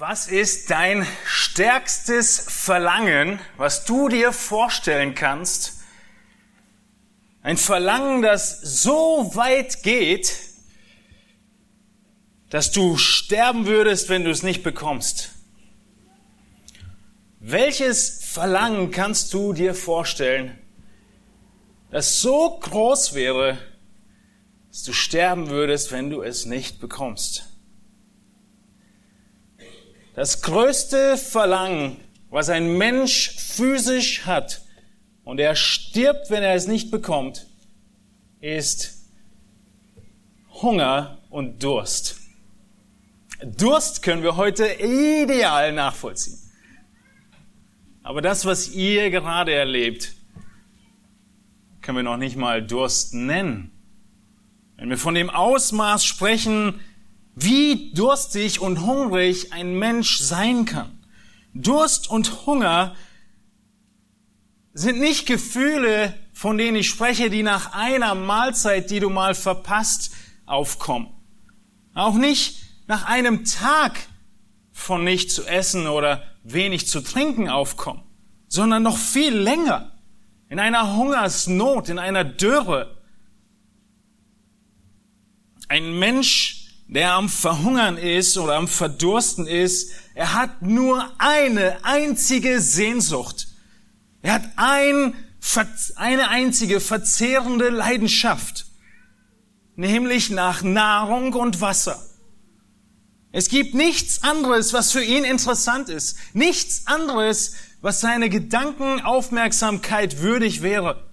Was ist dein stärkstes Verlangen, was du dir vorstellen kannst? Ein Verlangen, das so weit geht, dass du sterben würdest, wenn du es nicht bekommst. Welches Verlangen kannst du dir vorstellen, das so groß wäre, dass du sterben würdest, wenn du es nicht bekommst? Das größte Verlangen, was ein Mensch physisch hat, und er stirbt, wenn er es nicht bekommt, ist Hunger und Durst. Durst können wir heute ideal nachvollziehen. Aber das, was ihr gerade erlebt, können wir noch nicht mal Durst nennen. Wenn wir von dem Ausmaß sprechen, wie durstig und hungrig ein Mensch sein kann. Durst und Hunger sind nicht Gefühle, von denen ich spreche, die nach einer Mahlzeit, die du mal verpasst, aufkommen. Auch nicht nach einem Tag von nicht zu essen oder wenig zu trinken aufkommen, sondern noch viel länger. In einer Hungersnot, in einer Dürre. Ein Mensch der am Verhungern ist oder am Verdursten ist, er hat nur eine einzige Sehnsucht. Er hat ein, eine einzige verzehrende Leidenschaft, nämlich nach Nahrung und Wasser. Es gibt nichts anderes, was für ihn interessant ist, nichts anderes, was seine Gedankenaufmerksamkeit würdig wäre.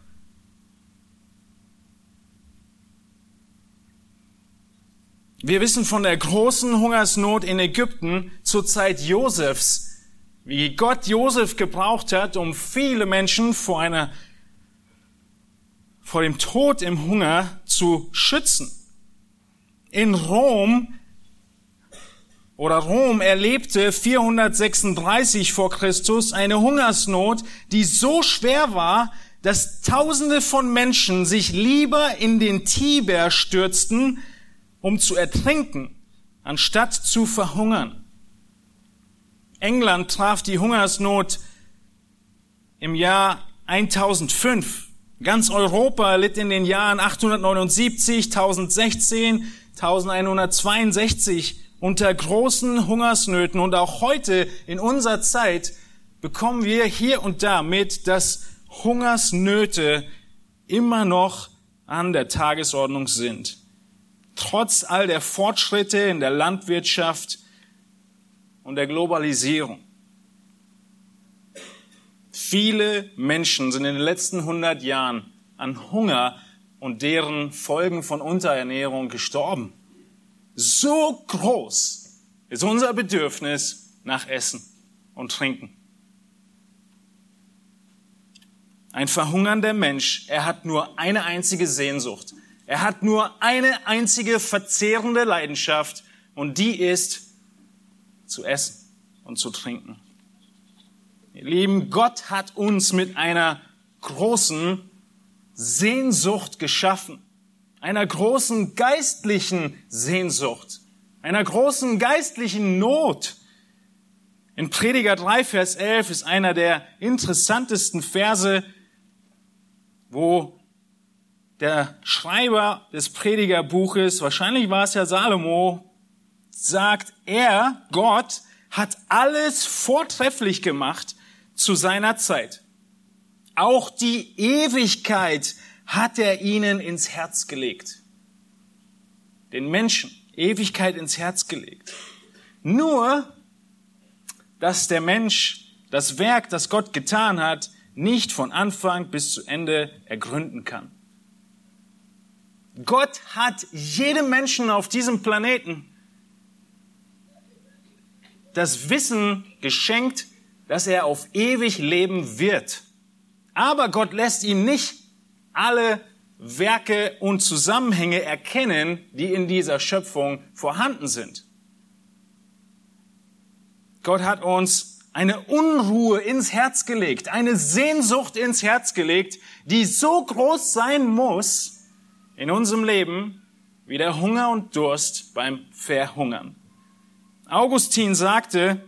Wir wissen von der großen Hungersnot in Ägypten zur Zeit Josefs, wie Gott Josef gebraucht hat, um viele Menschen vor einer, vor dem Tod im Hunger zu schützen. In Rom oder Rom erlebte 436 vor Christus eine Hungersnot, die so schwer war, dass Tausende von Menschen sich lieber in den Tiber stürzten, um zu ertrinken, anstatt zu verhungern. England traf die Hungersnot im Jahr 1005. Ganz Europa litt in den Jahren 879, 1016, 1162 unter großen Hungersnöten. Und auch heute in unserer Zeit bekommen wir hier und da mit, dass Hungersnöte immer noch an der Tagesordnung sind trotz all der Fortschritte in der Landwirtschaft und der Globalisierung. Viele Menschen sind in den letzten 100 Jahren an Hunger und deren Folgen von Unterernährung gestorben. So groß ist unser Bedürfnis nach Essen und Trinken. Ein verhungernder Mensch, er hat nur eine einzige Sehnsucht. Er hat nur eine einzige verzehrende Leidenschaft und die ist zu essen und zu trinken. Ihr Lieben, Gott hat uns mit einer großen Sehnsucht geschaffen, einer großen geistlichen Sehnsucht, einer großen geistlichen Not. In Prediger 3, Vers 11 ist einer der interessantesten Verse, wo der Schreiber des Predigerbuches, wahrscheinlich war es ja Salomo, sagt, er, Gott, hat alles vortrefflich gemacht zu seiner Zeit. Auch die Ewigkeit hat er ihnen ins Herz gelegt. Den Menschen Ewigkeit ins Herz gelegt. Nur, dass der Mensch das Werk, das Gott getan hat, nicht von Anfang bis zu Ende ergründen kann. Gott hat jedem Menschen auf diesem Planeten das Wissen geschenkt, dass er auf ewig leben wird. Aber Gott lässt ihn nicht alle Werke und Zusammenhänge erkennen, die in dieser Schöpfung vorhanden sind. Gott hat uns eine Unruhe ins Herz gelegt, eine Sehnsucht ins Herz gelegt, die so groß sein muss, in unserem Leben wie der Hunger und Durst beim Verhungern. Augustin sagte,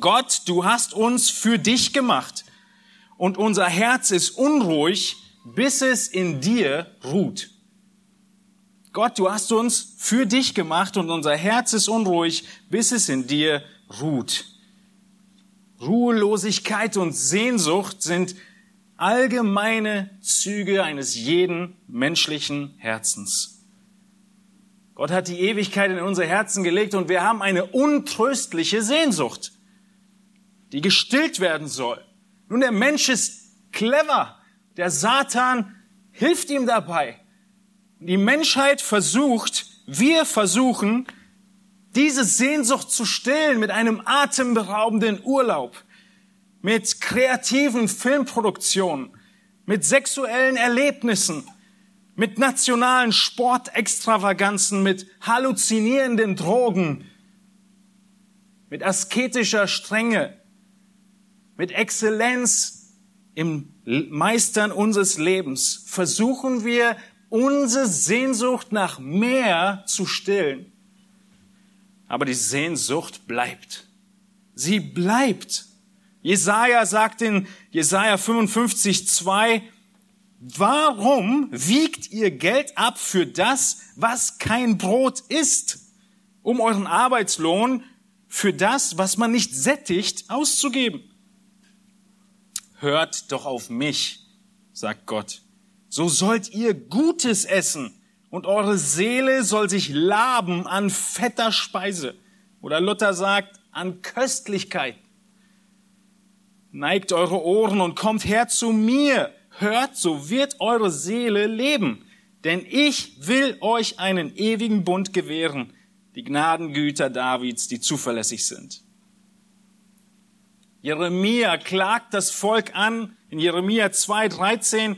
Gott, du hast uns für dich gemacht und unser Herz ist unruhig, bis es in dir ruht. Gott, du hast uns für dich gemacht und unser Herz ist unruhig, bis es in dir ruht. Ruhelosigkeit und Sehnsucht sind allgemeine Züge eines jeden menschlichen Herzens. Gott hat die Ewigkeit in unser Herzen gelegt und wir haben eine untröstliche Sehnsucht, die gestillt werden soll. Nun, der Mensch ist clever. Der Satan hilft ihm dabei. Die Menschheit versucht, wir versuchen, diese Sehnsucht zu stillen mit einem atemberaubenden Urlaub, mit kreativen Filmproduktionen, mit sexuellen Erlebnissen, mit nationalen Sportextravaganzen, mit halluzinierenden Drogen, mit asketischer Strenge, mit Exzellenz im Meistern unseres Lebens versuchen wir, unsere Sehnsucht nach mehr zu stillen. Aber die Sehnsucht bleibt. Sie bleibt. Jesaja sagt in Jesaja 55, 2, warum wiegt ihr Geld ab für das, was kein Brot ist, um euren Arbeitslohn für das, was man nicht sättigt, auszugeben? Hört doch auf mich, sagt Gott. So sollt ihr Gutes essen und eure Seele soll sich laben an fetter Speise. Oder Luther sagt, an Köstlichkeit. Neigt eure Ohren und kommt her zu mir. Hört, so wird eure Seele leben. Denn ich will euch einen ewigen Bund gewähren, die Gnadengüter Davids, die zuverlässig sind. Jeremia klagt das Volk an in Jeremia 2,13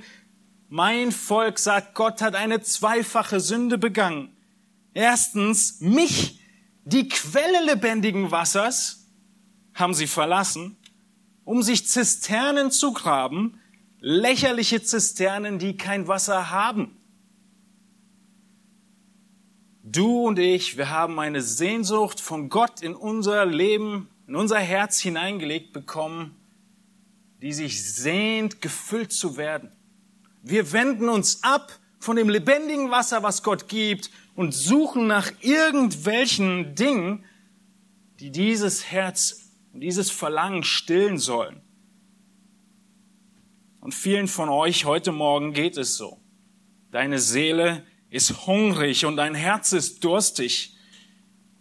mein Volk sagt, Gott hat eine zweifache Sünde begangen. Erstens, mich, die Quelle lebendigen Wassers, haben sie verlassen, um sich Zisternen zu graben, lächerliche Zisternen, die kein Wasser haben. Du und ich, wir haben eine Sehnsucht von Gott in unser Leben, in unser Herz hineingelegt bekommen, die sich sehnt, gefüllt zu werden. Wir wenden uns ab von dem lebendigen Wasser, was Gott gibt, und suchen nach irgendwelchen Dingen, die dieses Herz und dieses Verlangen stillen sollen. Und vielen von euch heute Morgen geht es so. Deine Seele ist hungrig und dein Herz ist durstig.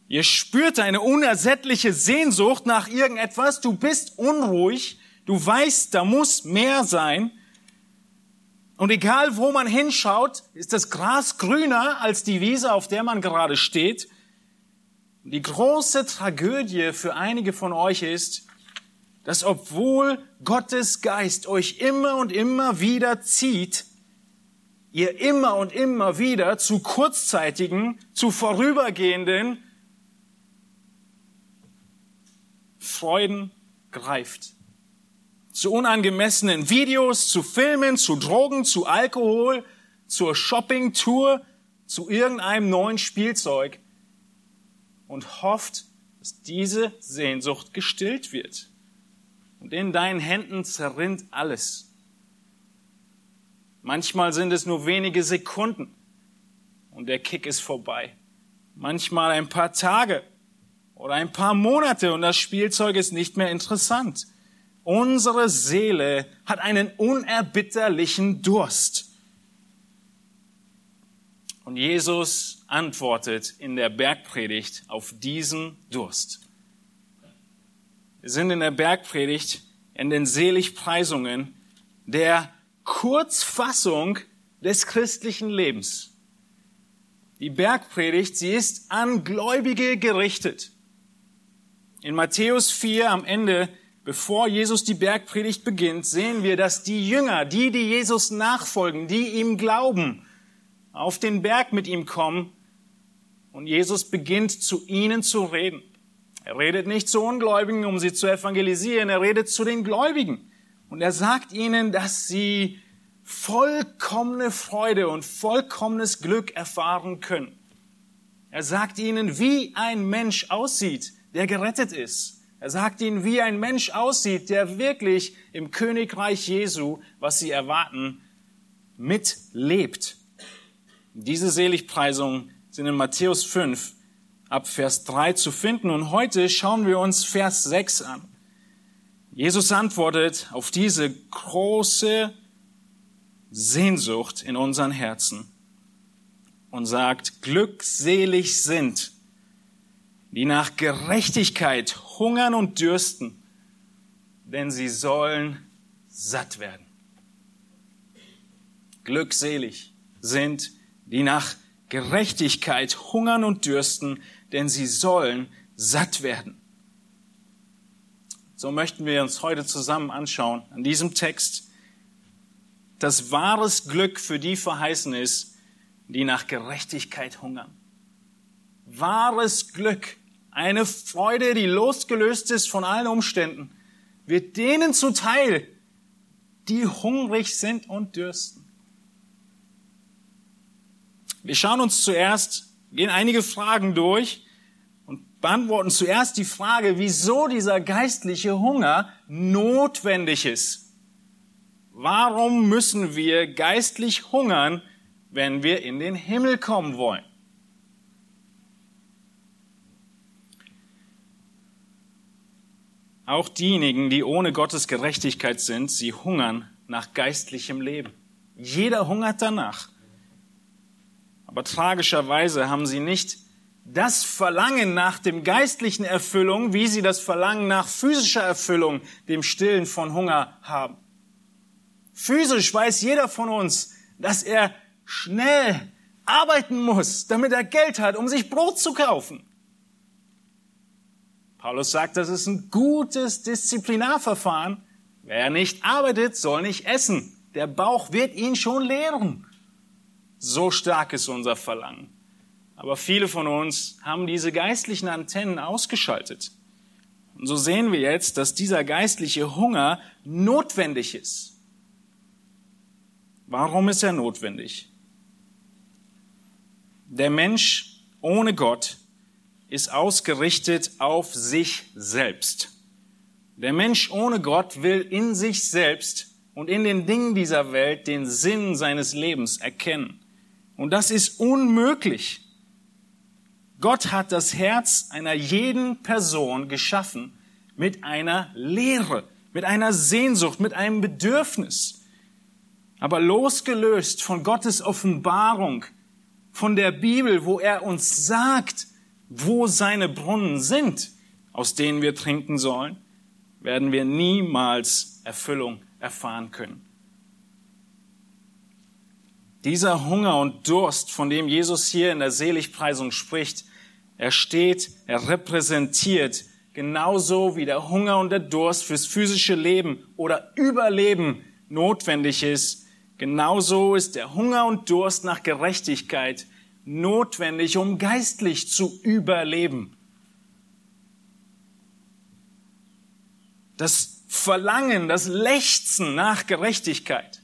Ihr spürt eine unersättliche Sehnsucht nach irgendetwas. Du bist unruhig. Du weißt, da muss mehr sein. Und egal, wo man hinschaut, ist das Gras grüner als die Wiese, auf der man gerade steht. Die große Tragödie für einige von euch ist, dass obwohl Gottes Geist euch immer und immer wieder zieht, ihr immer und immer wieder zu kurzzeitigen, zu vorübergehenden Freuden greift. Zu unangemessenen Videos, zu Filmen, zu Drogen, zu Alkohol, zur Shoppingtour, zu irgendeinem neuen Spielzeug und hofft, dass diese Sehnsucht gestillt wird. Und in deinen Händen zerrinnt alles. Manchmal sind es nur wenige Sekunden und der Kick ist vorbei. Manchmal ein paar Tage oder ein paar Monate und das Spielzeug ist nicht mehr interessant. Unsere Seele hat einen unerbitterlichen Durst. Und Jesus antwortet in der Bergpredigt auf diesen Durst. Wir sind in der Bergpredigt in den Seligpreisungen der Kurzfassung des christlichen Lebens. Die Bergpredigt, sie ist an Gläubige gerichtet. In Matthäus 4 am Ende bevor Jesus die Bergpredigt beginnt, sehen wir, dass die Jünger, die, die Jesus nachfolgen, die ihm glauben, auf den Berg mit ihm kommen und Jesus beginnt zu ihnen zu reden. Er redet nicht zu Ungläubigen, um sie zu evangelisieren, er redet zu den Gläubigen. Und er sagt ihnen, dass sie vollkommene Freude und vollkommenes Glück erfahren können. Er sagt ihnen, wie ein Mensch aussieht, der gerettet ist. Er sagt ihnen, wie ein Mensch aussieht, der wirklich im Königreich Jesu, was sie erwarten, mitlebt. Diese Seligpreisungen sind in Matthäus 5 ab Vers 3 zu finden und heute schauen wir uns Vers 6 an. Jesus antwortet auf diese große Sehnsucht in unseren Herzen und sagt, glückselig sind, die nach Gerechtigkeit hungern und dürsten, denn sie sollen satt werden. Glückselig sind, die nach Gerechtigkeit hungern und dürsten, denn sie sollen satt werden. So möchten wir uns heute zusammen anschauen an diesem Text, dass wahres Glück für die verheißen ist, die nach Gerechtigkeit hungern. Wahres Glück, eine Freude, die losgelöst ist von allen Umständen, wird denen zuteil, die hungrig sind und dürsten. Wir schauen uns zuerst, gehen einige Fragen durch und beantworten zuerst die Frage, wieso dieser geistliche Hunger notwendig ist. Warum müssen wir geistlich hungern, wenn wir in den Himmel kommen wollen? Auch diejenigen, die ohne Gottes Gerechtigkeit sind, sie hungern nach geistlichem Leben. Jeder hungert danach. Aber tragischerweise haben sie nicht das Verlangen nach dem geistlichen Erfüllung, wie sie das Verlangen nach physischer Erfüllung, dem Stillen von Hunger haben. Physisch weiß jeder von uns, dass er schnell arbeiten muss, damit er Geld hat, um sich Brot zu kaufen. Paulus sagt, das ist ein gutes Disziplinarverfahren. Wer nicht arbeitet, soll nicht essen. Der Bauch wird ihn schon lehren. So stark ist unser Verlangen. Aber viele von uns haben diese geistlichen Antennen ausgeschaltet. Und so sehen wir jetzt, dass dieser geistliche Hunger notwendig ist. Warum ist er notwendig? Der Mensch ohne Gott ist ausgerichtet auf sich selbst. Der Mensch ohne Gott will in sich selbst und in den Dingen dieser Welt den Sinn seines Lebens erkennen. Und das ist unmöglich. Gott hat das Herz einer jeden Person geschaffen mit einer Lehre, mit einer Sehnsucht, mit einem Bedürfnis. Aber losgelöst von Gottes Offenbarung, von der Bibel, wo er uns sagt, wo seine Brunnen sind, aus denen wir trinken sollen, werden wir niemals Erfüllung erfahren können. Dieser Hunger und Durst, von dem Jesus hier in der Seligpreisung spricht, er steht, er repräsentiert genauso wie der Hunger und der Durst fürs physische Leben oder Überleben notwendig ist, genauso ist der Hunger und Durst nach Gerechtigkeit notwendig, um geistlich zu überleben. Das Verlangen, das Lechzen nach Gerechtigkeit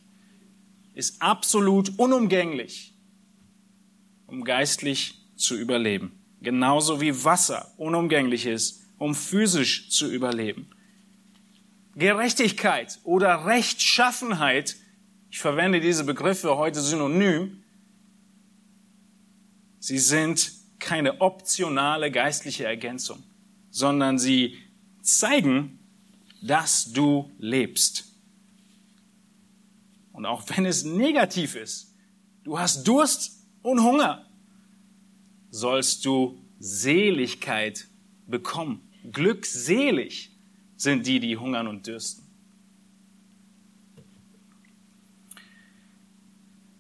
ist absolut unumgänglich, um geistlich zu überleben. Genauso wie Wasser unumgänglich ist, um physisch zu überleben. Gerechtigkeit oder Rechtschaffenheit, ich verwende diese Begriffe heute synonym, sie sind keine optionale geistliche Ergänzung, sondern sie zeigen, dass du lebst. Und auch wenn es negativ ist, du hast Durst und Hunger, sollst du Seligkeit bekommen. Glückselig sind die, die hungern und dürsten.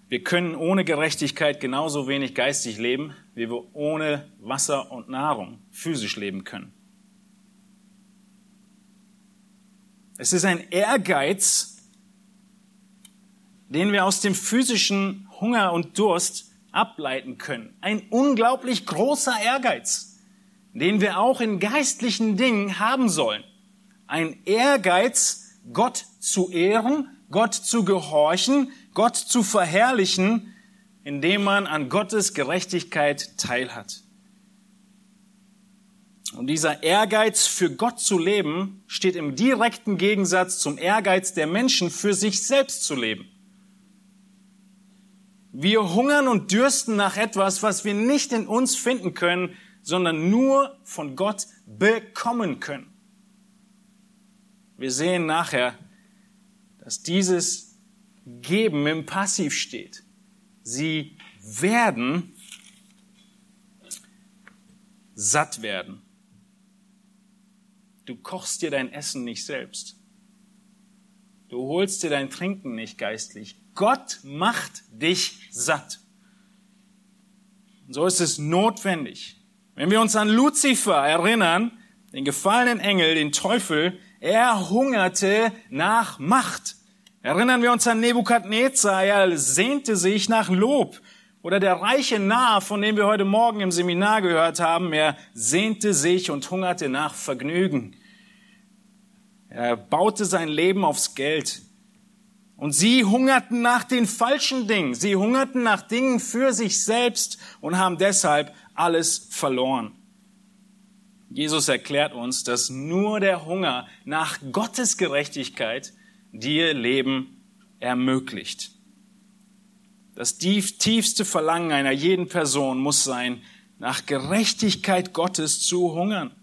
Wir können ohne Gerechtigkeit genauso wenig geistig leben, wie wir ohne Wasser und Nahrung physisch leben können. Es ist ein Ehrgeiz, den wir aus dem physischen Hunger und Durst ableiten können. Ein unglaublich großer Ehrgeiz, den wir auch in geistlichen Dingen haben sollen. Ein Ehrgeiz, Gott zu ehren, Gott zu gehorchen, Gott zu verherrlichen, indem man an Gottes Gerechtigkeit teilhat. Und dieser Ehrgeiz für Gott zu leben steht im direkten Gegensatz zum Ehrgeiz der Menschen für sich selbst zu leben. Wir hungern und dürsten nach etwas, was wir nicht in uns finden können, sondern nur von Gott bekommen können. Wir sehen nachher, dass dieses Geben im Passiv steht. Sie werden satt werden. Du kochst dir dein Essen nicht selbst. Du holst dir dein Trinken nicht geistlich. Gott macht dich satt. Und so ist es notwendig. Wenn wir uns an Luzifer erinnern, den gefallenen Engel, den Teufel, er hungerte nach Macht. Erinnern wir uns an Nebukadnezar, er sehnte sich nach Lob. Oder der reiche Narr, von dem wir heute Morgen im Seminar gehört haben, er sehnte sich und hungerte nach Vergnügen. Er baute sein Leben aufs Geld. Und sie hungerten nach den falschen Dingen. Sie hungerten nach Dingen für sich selbst und haben deshalb alles verloren. Jesus erklärt uns, dass nur der Hunger nach Gottes Gerechtigkeit dir Leben ermöglicht. Das tiefste Verlangen einer jeden Person muss sein, nach Gerechtigkeit Gottes zu hungern.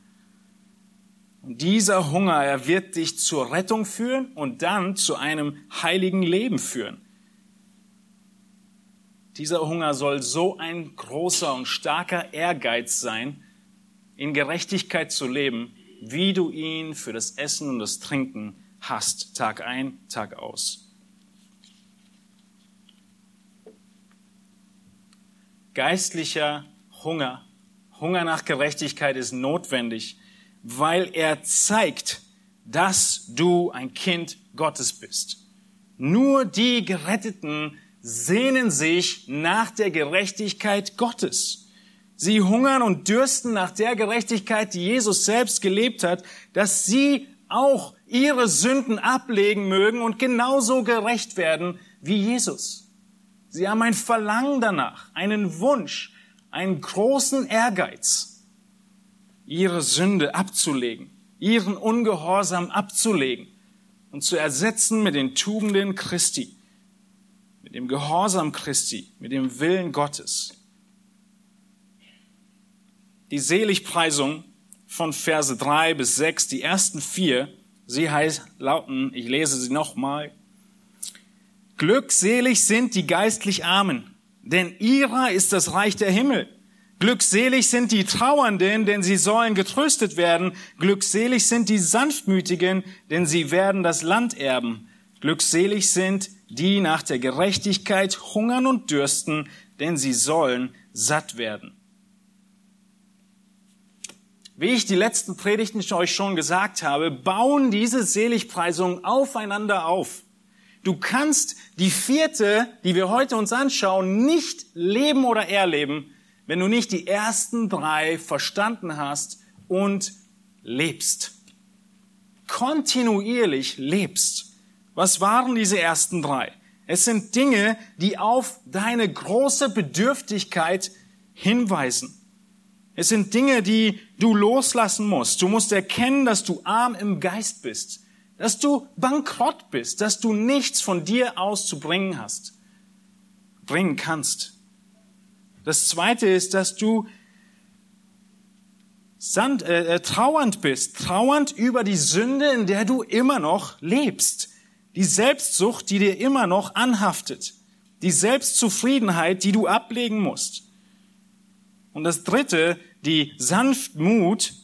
Dieser Hunger, er wird dich zur Rettung führen und dann zu einem heiligen Leben führen. Dieser Hunger soll so ein großer und starker Ehrgeiz sein, in Gerechtigkeit zu leben, wie du ihn für das Essen und das Trinken hast, Tag ein, Tag aus. Geistlicher Hunger, Hunger nach Gerechtigkeit ist notwendig, weil er zeigt, dass du ein Kind Gottes bist. Nur die Geretteten sehnen sich nach der Gerechtigkeit Gottes. Sie hungern und dürsten nach der Gerechtigkeit, die Jesus selbst gelebt hat, dass sie auch ihre Sünden ablegen mögen und genauso gerecht werden wie Jesus. Sie haben ein Verlangen danach, einen Wunsch, einen großen Ehrgeiz ihre Sünde abzulegen, ihren Ungehorsam abzulegen und zu ersetzen mit den Tugenden Christi, mit dem Gehorsam Christi, mit dem Willen Gottes. Die Seligpreisung von Verse drei bis sechs, die ersten vier, sie heißt, lauten, ich lese sie nochmal, Glückselig sind die geistlich Armen, denn ihrer ist das Reich der Himmel. Glückselig sind die Trauernden, denn sie sollen getröstet werden. Glückselig sind die Sanftmütigen, denn sie werden das Land erben. Glückselig sind die nach der Gerechtigkeit hungern und dürsten, denn sie sollen satt werden. Wie ich die letzten Predigten euch schon gesagt habe, bauen diese Seligpreisungen aufeinander auf. Du kannst die vierte, die wir heute uns anschauen, nicht leben oder erleben, wenn du nicht die ersten drei verstanden hast und lebst. Kontinuierlich lebst. Was waren diese ersten drei? Es sind Dinge, die auf deine große Bedürftigkeit hinweisen. Es sind Dinge, die du loslassen musst. Du musst erkennen, dass du arm im Geist bist, dass du bankrott bist, dass du nichts von dir aus zu bringen hast, bringen kannst. Das zweite ist, dass du sand, äh, äh, trauernd bist, trauernd über die Sünde, in der du immer noch lebst, die Selbstsucht, die dir immer noch anhaftet, die Selbstzufriedenheit, die du ablegen musst. Und das dritte, die Sanftmut,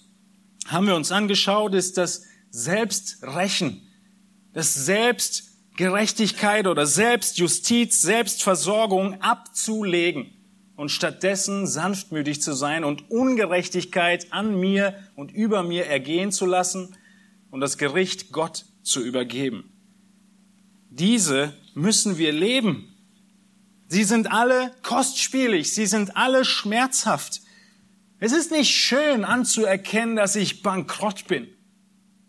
haben wir uns angeschaut, ist das Selbstrechen, das Selbstgerechtigkeit oder Selbstjustiz, Selbstversorgung abzulegen und stattdessen sanftmütig zu sein und Ungerechtigkeit an mir und über mir ergehen zu lassen und das Gericht Gott zu übergeben. Diese müssen wir leben. Sie sind alle kostspielig, sie sind alle schmerzhaft. Es ist nicht schön anzuerkennen, dass ich bankrott bin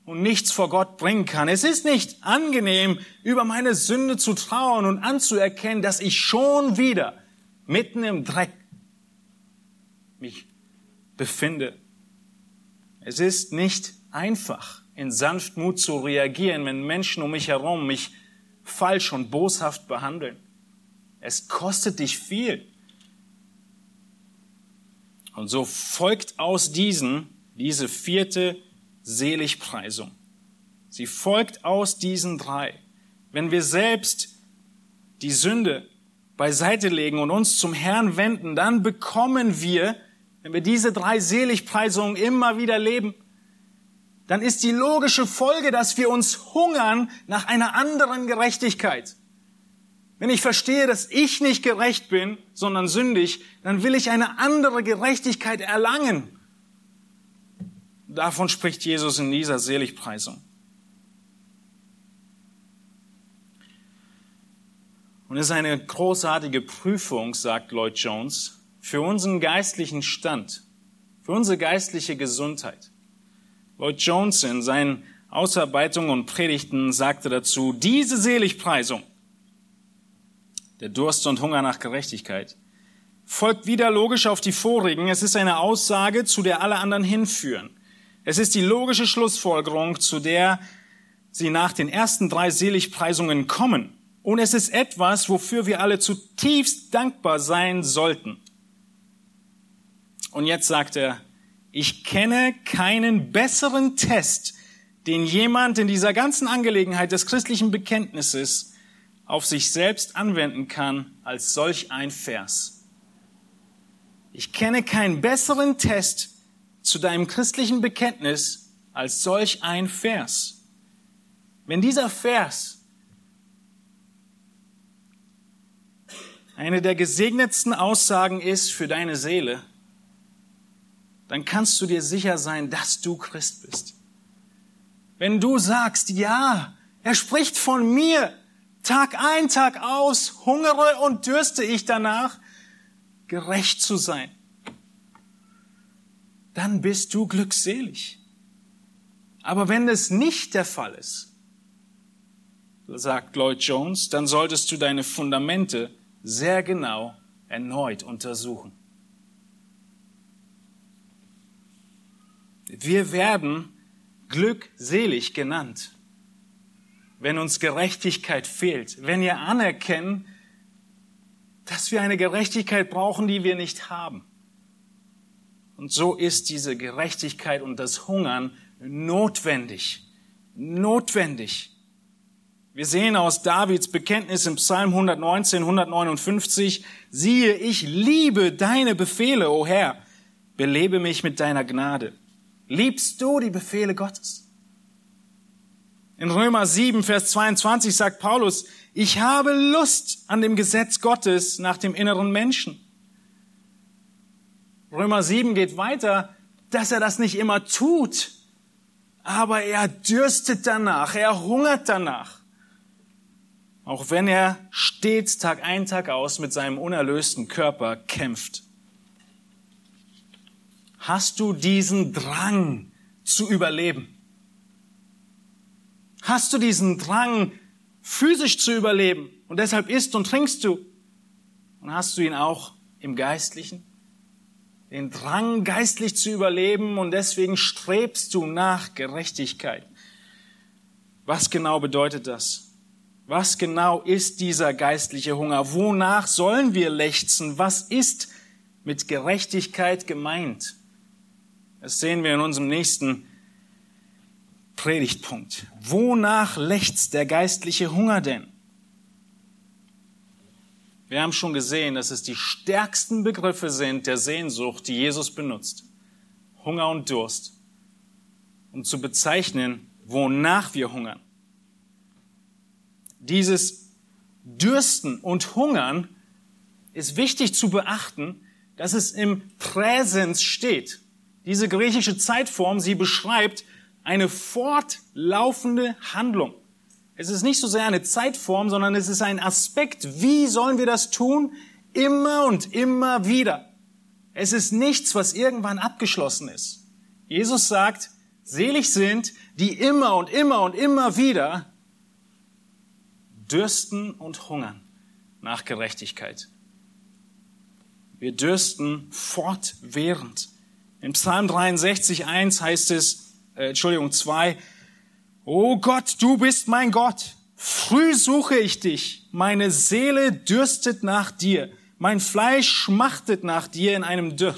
und nichts vor Gott bringen kann. Es ist nicht angenehm, über meine Sünde zu trauern und anzuerkennen, dass ich schon wieder mitten im Dreck mich befinde. Es ist nicht einfach, in Sanftmut zu reagieren, wenn Menschen um mich herum mich falsch und boshaft behandeln. Es kostet dich viel. Und so folgt aus diesen diese vierte Seligpreisung. Sie folgt aus diesen drei. Wenn wir selbst die Sünde beiseite legen und uns zum Herrn wenden, dann bekommen wir, wenn wir diese drei Seligpreisungen immer wieder leben, dann ist die logische Folge, dass wir uns hungern nach einer anderen Gerechtigkeit. Wenn ich verstehe, dass ich nicht gerecht bin, sondern sündig, dann will ich eine andere Gerechtigkeit erlangen. Davon spricht Jesus in dieser Seligpreisung. Und es ist eine großartige Prüfung, sagt Lloyd Jones, für unseren geistlichen Stand, für unsere geistliche Gesundheit. Lloyd Jones in seinen Ausarbeitungen und Predigten sagte dazu, diese Seligpreisung, der Durst und Hunger nach Gerechtigkeit, folgt wieder logisch auf die vorigen. Es ist eine Aussage, zu der alle anderen hinführen. Es ist die logische Schlussfolgerung, zu der sie nach den ersten drei Seligpreisungen kommen. Und es ist etwas, wofür wir alle zutiefst dankbar sein sollten. Und jetzt sagt er, ich kenne keinen besseren Test, den jemand in dieser ganzen Angelegenheit des christlichen Bekenntnisses auf sich selbst anwenden kann, als solch ein Vers. Ich kenne keinen besseren Test zu deinem christlichen Bekenntnis als solch ein Vers. Wenn dieser Vers eine der gesegnetsten Aussagen ist für deine Seele, dann kannst du dir sicher sein, dass du Christ bist. Wenn du sagst, ja, er spricht von mir, Tag ein, Tag aus, hungere und dürste ich danach, gerecht zu sein, dann bist du glückselig. Aber wenn es nicht der Fall ist, sagt Lloyd Jones, dann solltest du deine Fundamente sehr genau erneut untersuchen. Wir werden glückselig genannt, wenn uns Gerechtigkeit fehlt, wenn wir anerkennen, dass wir eine Gerechtigkeit brauchen, die wir nicht haben. Und so ist diese Gerechtigkeit und das Hungern notwendig. Notwendig. Wir sehen aus Davids Bekenntnis im Psalm 119, 159, siehe, ich liebe deine Befehle, o Herr, belebe mich mit deiner Gnade. Liebst du die Befehle Gottes? In Römer 7, Vers 22 sagt Paulus, ich habe Lust an dem Gesetz Gottes nach dem inneren Menschen. Römer 7 geht weiter, dass er das nicht immer tut, aber er dürstet danach, er hungert danach. Auch wenn er stets Tag ein, Tag aus mit seinem unerlösten Körper kämpft. Hast du diesen Drang zu überleben? Hast du diesen Drang, physisch zu überleben und deshalb isst und trinkst du? Und hast du ihn auch im Geistlichen? Den Drang, geistlich zu überleben und deswegen strebst du nach Gerechtigkeit. Was genau bedeutet das? Was genau ist dieser geistliche Hunger? Wonach sollen wir lechzen? Was ist mit Gerechtigkeit gemeint? Das sehen wir in unserem nächsten Predigtpunkt. Wonach lechzt der geistliche Hunger denn? Wir haben schon gesehen, dass es die stärksten Begriffe sind der Sehnsucht, die Jesus benutzt. Hunger und Durst. Um zu bezeichnen, wonach wir hungern dieses Dürsten und Hungern ist wichtig zu beachten, dass es im Präsens steht. Diese griechische Zeitform, sie beschreibt eine fortlaufende Handlung. Es ist nicht so sehr eine Zeitform, sondern es ist ein Aspekt. Wie sollen wir das tun? Immer und immer wieder. Es ist nichts, was irgendwann abgeschlossen ist. Jesus sagt, selig sind, die immer und immer und immer wieder dürsten und hungern nach Gerechtigkeit. Wir dürsten fortwährend. In Psalm 63, 1 heißt es, äh, Entschuldigung, 2, O Gott, du bist mein Gott. Früh suche ich dich. Meine Seele dürstet nach dir. Mein Fleisch schmachtet nach dir in einem dürr,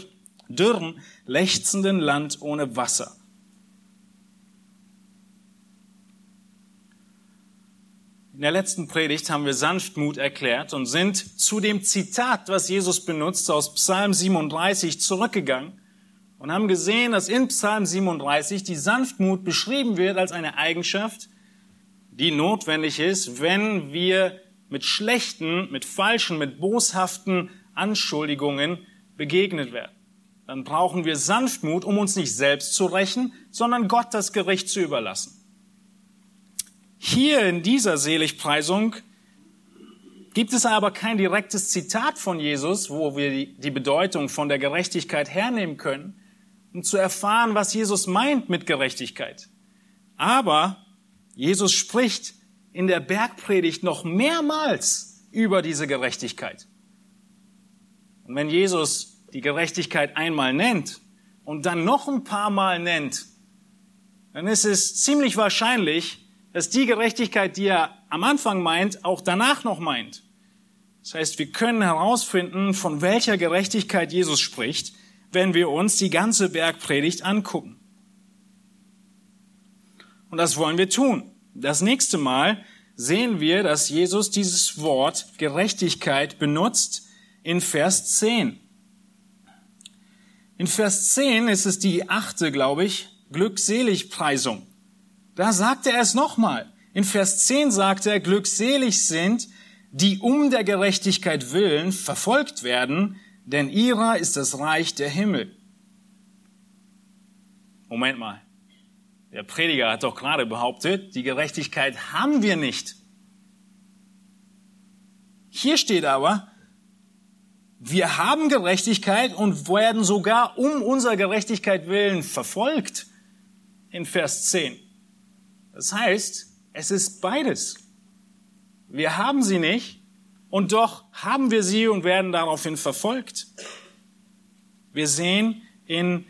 dürren, lechzenden Land ohne Wasser. In der letzten Predigt haben wir Sanftmut erklärt und sind zu dem Zitat, was Jesus benutzt, aus Psalm 37 zurückgegangen und haben gesehen, dass in Psalm 37 die Sanftmut beschrieben wird als eine Eigenschaft, die notwendig ist, wenn wir mit schlechten, mit falschen, mit boshaften Anschuldigungen begegnet werden. Dann brauchen wir Sanftmut, um uns nicht selbst zu rächen, sondern Gott das Gericht zu überlassen. Hier in dieser Seligpreisung gibt es aber kein direktes Zitat von Jesus, wo wir die Bedeutung von der Gerechtigkeit hernehmen können, um zu erfahren, was Jesus meint mit Gerechtigkeit. Aber Jesus spricht in der Bergpredigt noch mehrmals über diese Gerechtigkeit. Und wenn Jesus die Gerechtigkeit einmal nennt und dann noch ein paar Mal nennt, dann ist es ziemlich wahrscheinlich, dass die Gerechtigkeit, die er am Anfang meint, auch danach noch meint. Das heißt, wir können herausfinden, von welcher Gerechtigkeit Jesus spricht, wenn wir uns die ganze Bergpredigt angucken. Und das wollen wir tun. Das nächste Mal sehen wir, dass Jesus dieses Wort Gerechtigkeit benutzt in Vers 10. In Vers 10 ist es die achte, glaube ich, Glückseligpreisung. Da sagt er es nochmal. In Vers 10 sagt er, glückselig sind, die um der Gerechtigkeit willen verfolgt werden, denn ihrer ist das Reich der Himmel. Moment mal. Der Prediger hat doch gerade behauptet, die Gerechtigkeit haben wir nicht. Hier steht aber, wir haben Gerechtigkeit und werden sogar um unserer Gerechtigkeit willen verfolgt. In Vers 10. Das heißt, es ist beides. Wir haben sie nicht und doch haben wir sie und werden daraufhin verfolgt. Wir sehen in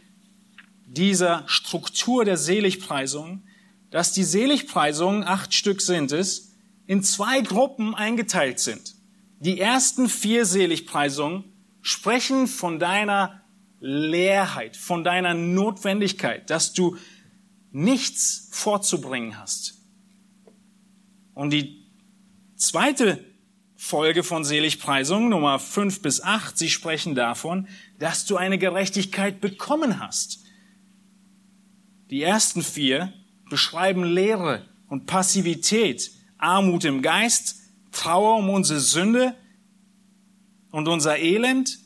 dieser Struktur der Seligpreisung, dass die Seligpreisungen, acht Stück sind es, in zwei Gruppen eingeteilt sind. Die ersten vier Seligpreisungen sprechen von deiner Leerheit, von deiner Notwendigkeit, dass du nichts vorzubringen hast. Und die zweite Folge von Seligpreisung, Nummer 5 bis 8, sie sprechen davon, dass du eine Gerechtigkeit bekommen hast. Die ersten vier beschreiben Leere und Passivität, Armut im Geist, Trauer um unsere Sünde und unser Elend,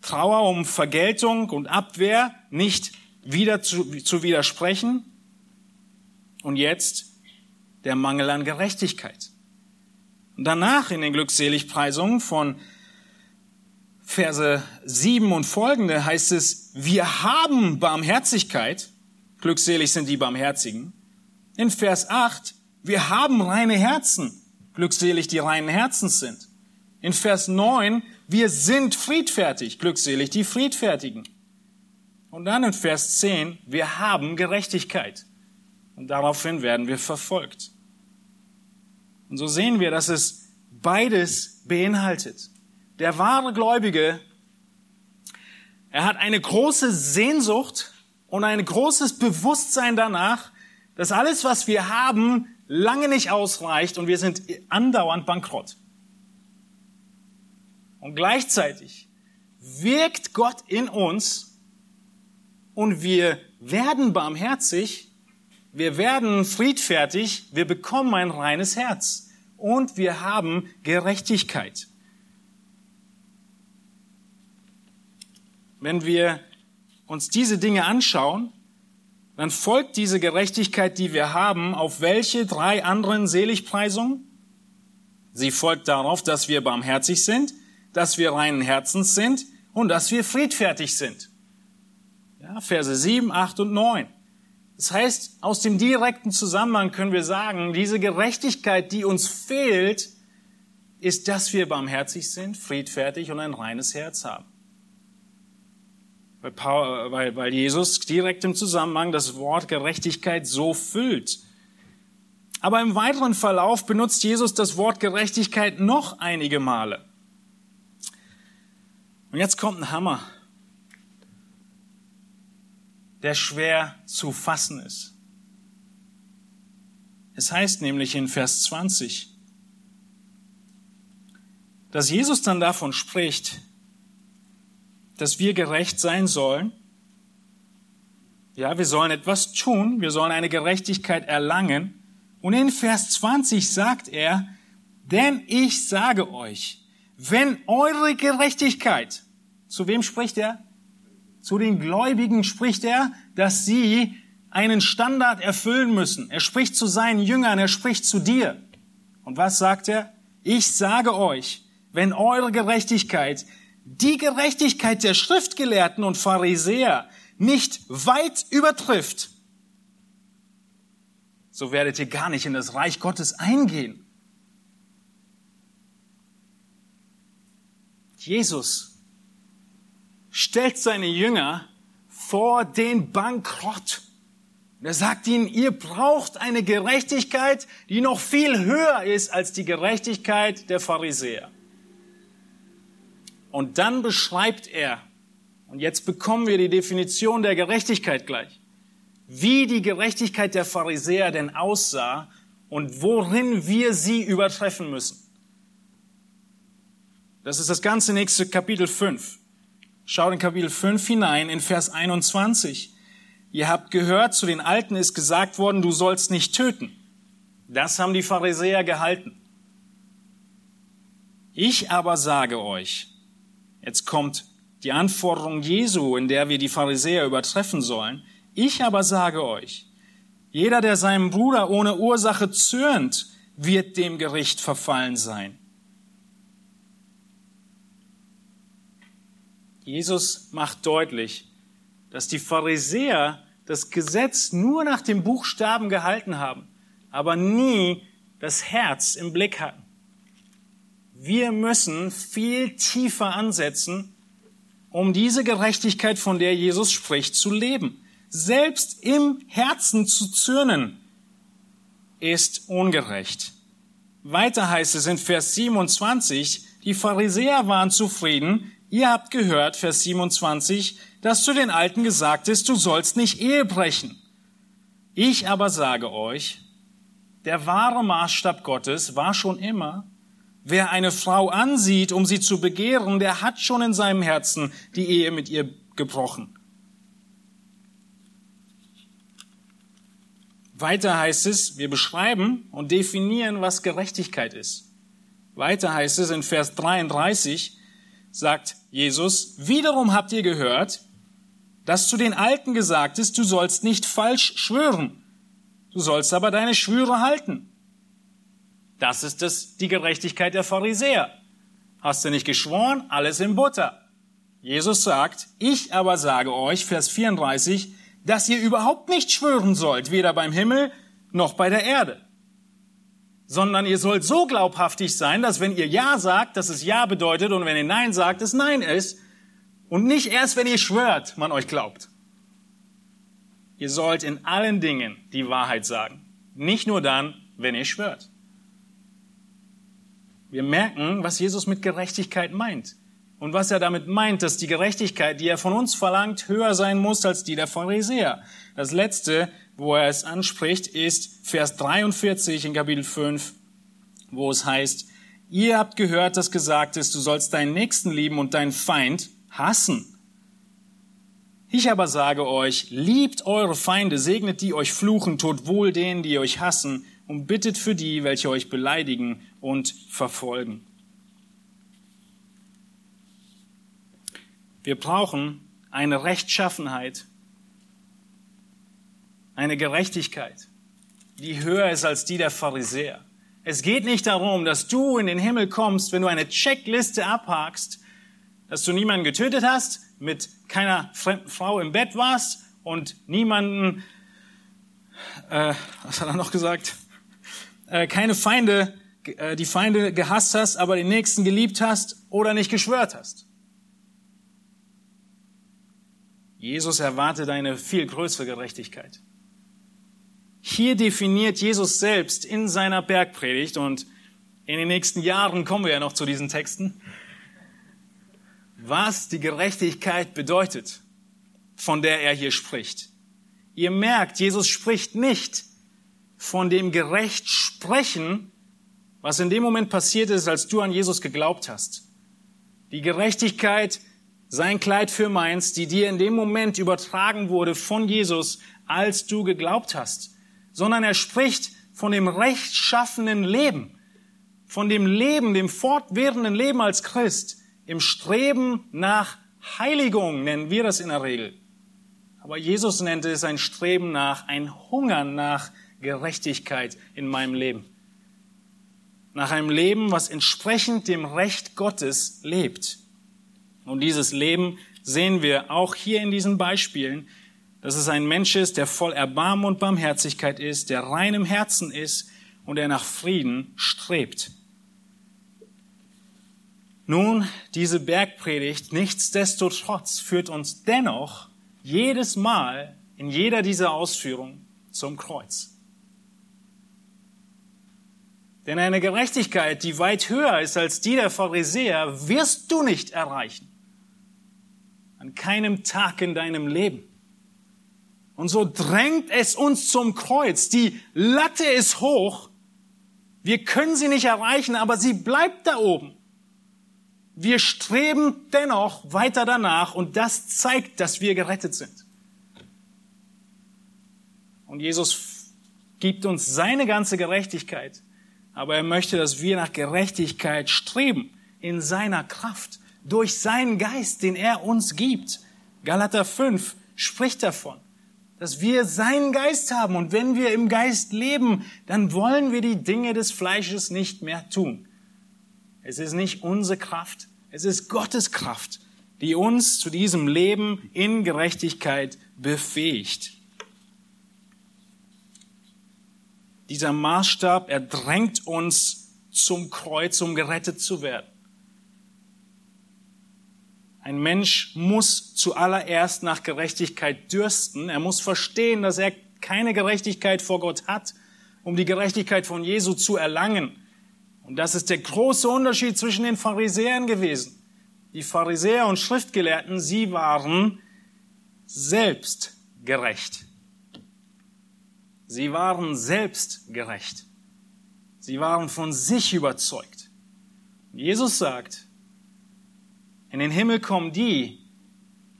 Trauer um Vergeltung und Abwehr, nicht wieder zu, zu widersprechen. Und jetzt der Mangel an Gerechtigkeit. Und danach in den Glückseligpreisungen von Verse 7 und folgende heißt es, wir haben Barmherzigkeit, glückselig sind die Barmherzigen. In Vers 8, wir haben reine Herzen, glückselig die reinen Herzens sind. In Vers 9, wir sind friedfertig, glückselig die Friedfertigen. Und dann in Vers 10, wir haben Gerechtigkeit. Und daraufhin werden wir verfolgt. Und so sehen wir, dass es beides beinhaltet. Der wahre Gläubige, er hat eine große Sehnsucht und ein großes Bewusstsein danach, dass alles, was wir haben, lange nicht ausreicht und wir sind andauernd bankrott. Und gleichzeitig wirkt Gott in uns und wir werden barmherzig, wir werden friedfertig, wir bekommen ein reines Herz und wir haben Gerechtigkeit. Wenn wir uns diese Dinge anschauen, dann folgt diese Gerechtigkeit, die wir haben, auf welche drei anderen Seligpreisungen? Sie folgt darauf, dass wir barmherzig sind, dass wir reinen Herzens sind und dass wir friedfertig sind. Ja, Verse 7, 8 und 9. Das heißt, aus dem direkten Zusammenhang können wir sagen, diese Gerechtigkeit, die uns fehlt, ist, dass wir barmherzig sind, friedfertig und ein reines Herz haben. weil, Paul, weil, weil Jesus direkt im Zusammenhang das Wort Gerechtigkeit so füllt. Aber im weiteren Verlauf benutzt Jesus das Wort Gerechtigkeit noch einige Male. Und jetzt kommt ein Hammer, der schwer zu fassen ist. Es heißt nämlich in Vers 20, dass Jesus dann davon spricht, dass wir gerecht sein sollen. Ja, wir sollen etwas tun, wir sollen eine Gerechtigkeit erlangen. Und in Vers 20 sagt er, denn ich sage euch, wenn eure Gerechtigkeit, zu wem spricht er? Zu den Gläubigen spricht er, dass sie einen Standard erfüllen müssen. Er spricht zu seinen Jüngern, er spricht zu dir. Und was sagt er? Ich sage euch, wenn eure Gerechtigkeit die Gerechtigkeit der Schriftgelehrten und Pharisäer nicht weit übertrifft, so werdet ihr gar nicht in das Reich Gottes eingehen. Jesus stellt seine Jünger vor den Bankrott. Und er sagt ihnen, ihr braucht eine Gerechtigkeit, die noch viel höher ist als die Gerechtigkeit der Pharisäer. Und dann beschreibt er, und jetzt bekommen wir die Definition der Gerechtigkeit gleich, wie die Gerechtigkeit der Pharisäer denn aussah und worin wir sie übertreffen müssen. Das ist das ganze nächste Kapitel 5. Schaut in Kapitel 5 hinein, in Vers 21. Ihr habt gehört, zu den Alten ist gesagt worden, du sollst nicht töten. Das haben die Pharisäer gehalten. Ich aber sage euch, jetzt kommt die Anforderung Jesu, in der wir die Pharisäer übertreffen sollen. Ich aber sage euch, jeder, der seinem Bruder ohne Ursache zürnt, wird dem Gericht verfallen sein. Jesus macht deutlich, dass die Pharisäer das Gesetz nur nach dem Buchstaben gehalten haben, aber nie das Herz im Blick hatten. Wir müssen viel tiefer ansetzen, um diese Gerechtigkeit, von der Jesus spricht, zu leben. Selbst im Herzen zu zürnen, ist ungerecht. Weiter heißt es in Vers 27, die Pharisäer waren zufrieden, Ihr habt gehört, Vers 27, dass zu den Alten gesagt ist, du sollst nicht Ehe brechen. Ich aber sage euch, der wahre Maßstab Gottes war schon immer, wer eine Frau ansieht, um sie zu begehren, der hat schon in seinem Herzen die Ehe mit ihr gebrochen. Weiter heißt es, wir beschreiben und definieren, was Gerechtigkeit ist. Weiter heißt es in Vers 33, sagt Jesus, wiederum habt ihr gehört, dass zu den Alten gesagt ist, du sollst nicht falsch schwören, du sollst aber deine Schwüre halten. Das ist es, die Gerechtigkeit der Pharisäer. Hast du nicht geschworen, alles in Butter. Jesus sagt, ich aber sage euch, Vers 34, dass ihr überhaupt nicht schwören sollt, weder beim Himmel noch bei der Erde sondern ihr sollt so glaubhaftig sein, dass wenn ihr Ja sagt, dass es Ja bedeutet und wenn ihr Nein sagt, es Nein ist und nicht erst, wenn ihr schwört, man euch glaubt. Ihr sollt in allen Dingen die Wahrheit sagen, nicht nur dann, wenn ihr schwört. Wir merken, was Jesus mit Gerechtigkeit meint. Und was er damit meint, dass die Gerechtigkeit, die er von uns verlangt, höher sein muss als die der Pharisäer. Das letzte, wo er es anspricht, ist Vers 43 in Kapitel 5, wo es heißt, ihr habt gehört, dass gesagt ist, du sollst deinen Nächsten lieben und deinen Feind hassen. Ich aber sage euch, liebt eure Feinde, segnet die euch fluchen, tut wohl denen, die euch hassen und bittet für die, welche euch beleidigen und verfolgen. Wir brauchen eine Rechtschaffenheit, eine Gerechtigkeit, die höher ist als die der Pharisäer. Es geht nicht darum, dass du in den Himmel kommst, wenn du eine Checkliste abhakst, dass du niemanden getötet hast, mit keiner fremden Frau im Bett warst und niemanden, äh, was hat er noch gesagt, äh, keine Feinde, äh, die Feinde gehasst hast, aber den Nächsten geliebt hast oder nicht geschwört hast. Jesus erwartet eine viel größere Gerechtigkeit. Hier definiert Jesus selbst in seiner Bergpredigt und in den nächsten Jahren kommen wir ja noch zu diesen Texten, was die Gerechtigkeit bedeutet, von der er hier spricht. Ihr merkt, Jesus spricht nicht von dem gerecht sprechen, was in dem Moment passiert ist, als du an Jesus geglaubt hast. Die Gerechtigkeit, sein Kleid für meins, die dir in dem Moment übertragen wurde von Jesus, als du geglaubt hast, sondern er spricht von dem rechtschaffenen Leben, von dem Leben, dem fortwährenden Leben als Christ, im Streben nach Heiligung nennen wir das in der Regel. Aber Jesus nennt es ein Streben nach, ein Hunger nach Gerechtigkeit in meinem Leben. Nach einem Leben, was entsprechend dem Recht Gottes lebt. Und dieses Leben sehen wir auch hier in diesen Beispielen, dass es ein Mensch ist, der voll Erbarmen und Barmherzigkeit ist, der rein im Herzen ist und der nach Frieden strebt. Nun, diese Bergpredigt, nichtsdestotrotz, führt uns dennoch jedes Mal in jeder dieser Ausführungen zum Kreuz. Denn eine Gerechtigkeit, die weit höher ist als die der Pharisäer, wirst du nicht erreichen. An keinem Tag in deinem Leben. Und so drängt es uns zum Kreuz. Die Latte ist hoch. Wir können sie nicht erreichen, aber sie bleibt da oben. Wir streben dennoch weiter danach und das zeigt, dass wir gerettet sind. Und Jesus gibt uns seine ganze Gerechtigkeit aber er möchte, dass wir nach Gerechtigkeit streben in seiner Kraft, durch seinen Geist, den er uns gibt. Galater 5 spricht davon, dass wir seinen Geist haben und wenn wir im Geist leben, dann wollen wir die Dinge des Fleisches nicht mehr tun. Es ist nicht unsere Kraft, es ist Gottes Kraft, die uns zu diesem Leben in Gerechtigkeit befähigt. Dieser Maßstab, er drängt uns zum Kreuz, um gerettet zu werden. Ein Mensch muss zuallererst nach Gerechtigkeit dürsten. Er muss verstehen, dass er keine Gerechtigkeit vor Gott hat, um die Gerechtigkeit von Jesu zu erlangen. Und das ist der große Unterschied zwischen den Pharisäern gewesen. Die Pharisäer und Schriftgelehrten, sie waren selbst gerecht. Sie waren selbst gerecht. Sie waren von sich überzeugt. Jesus sagt, in den Himmel kommen die,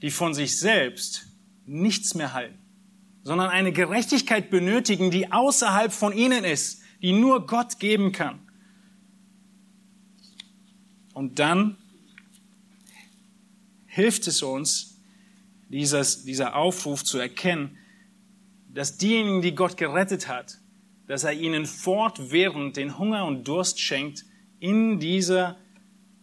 die von sich selbst nichts mehr halten, sondern eine Gerechtigkeit benötigen, die außerhalb von ihnen ist, die nur Gott geben kann. Und dann hilft es uns, dieses, dieser Aufruf zu erkennen, dass diejenigen, die Gott gerettet hat, dass er ihnen fortwährend den Hunger und Durst schenkt, in dieser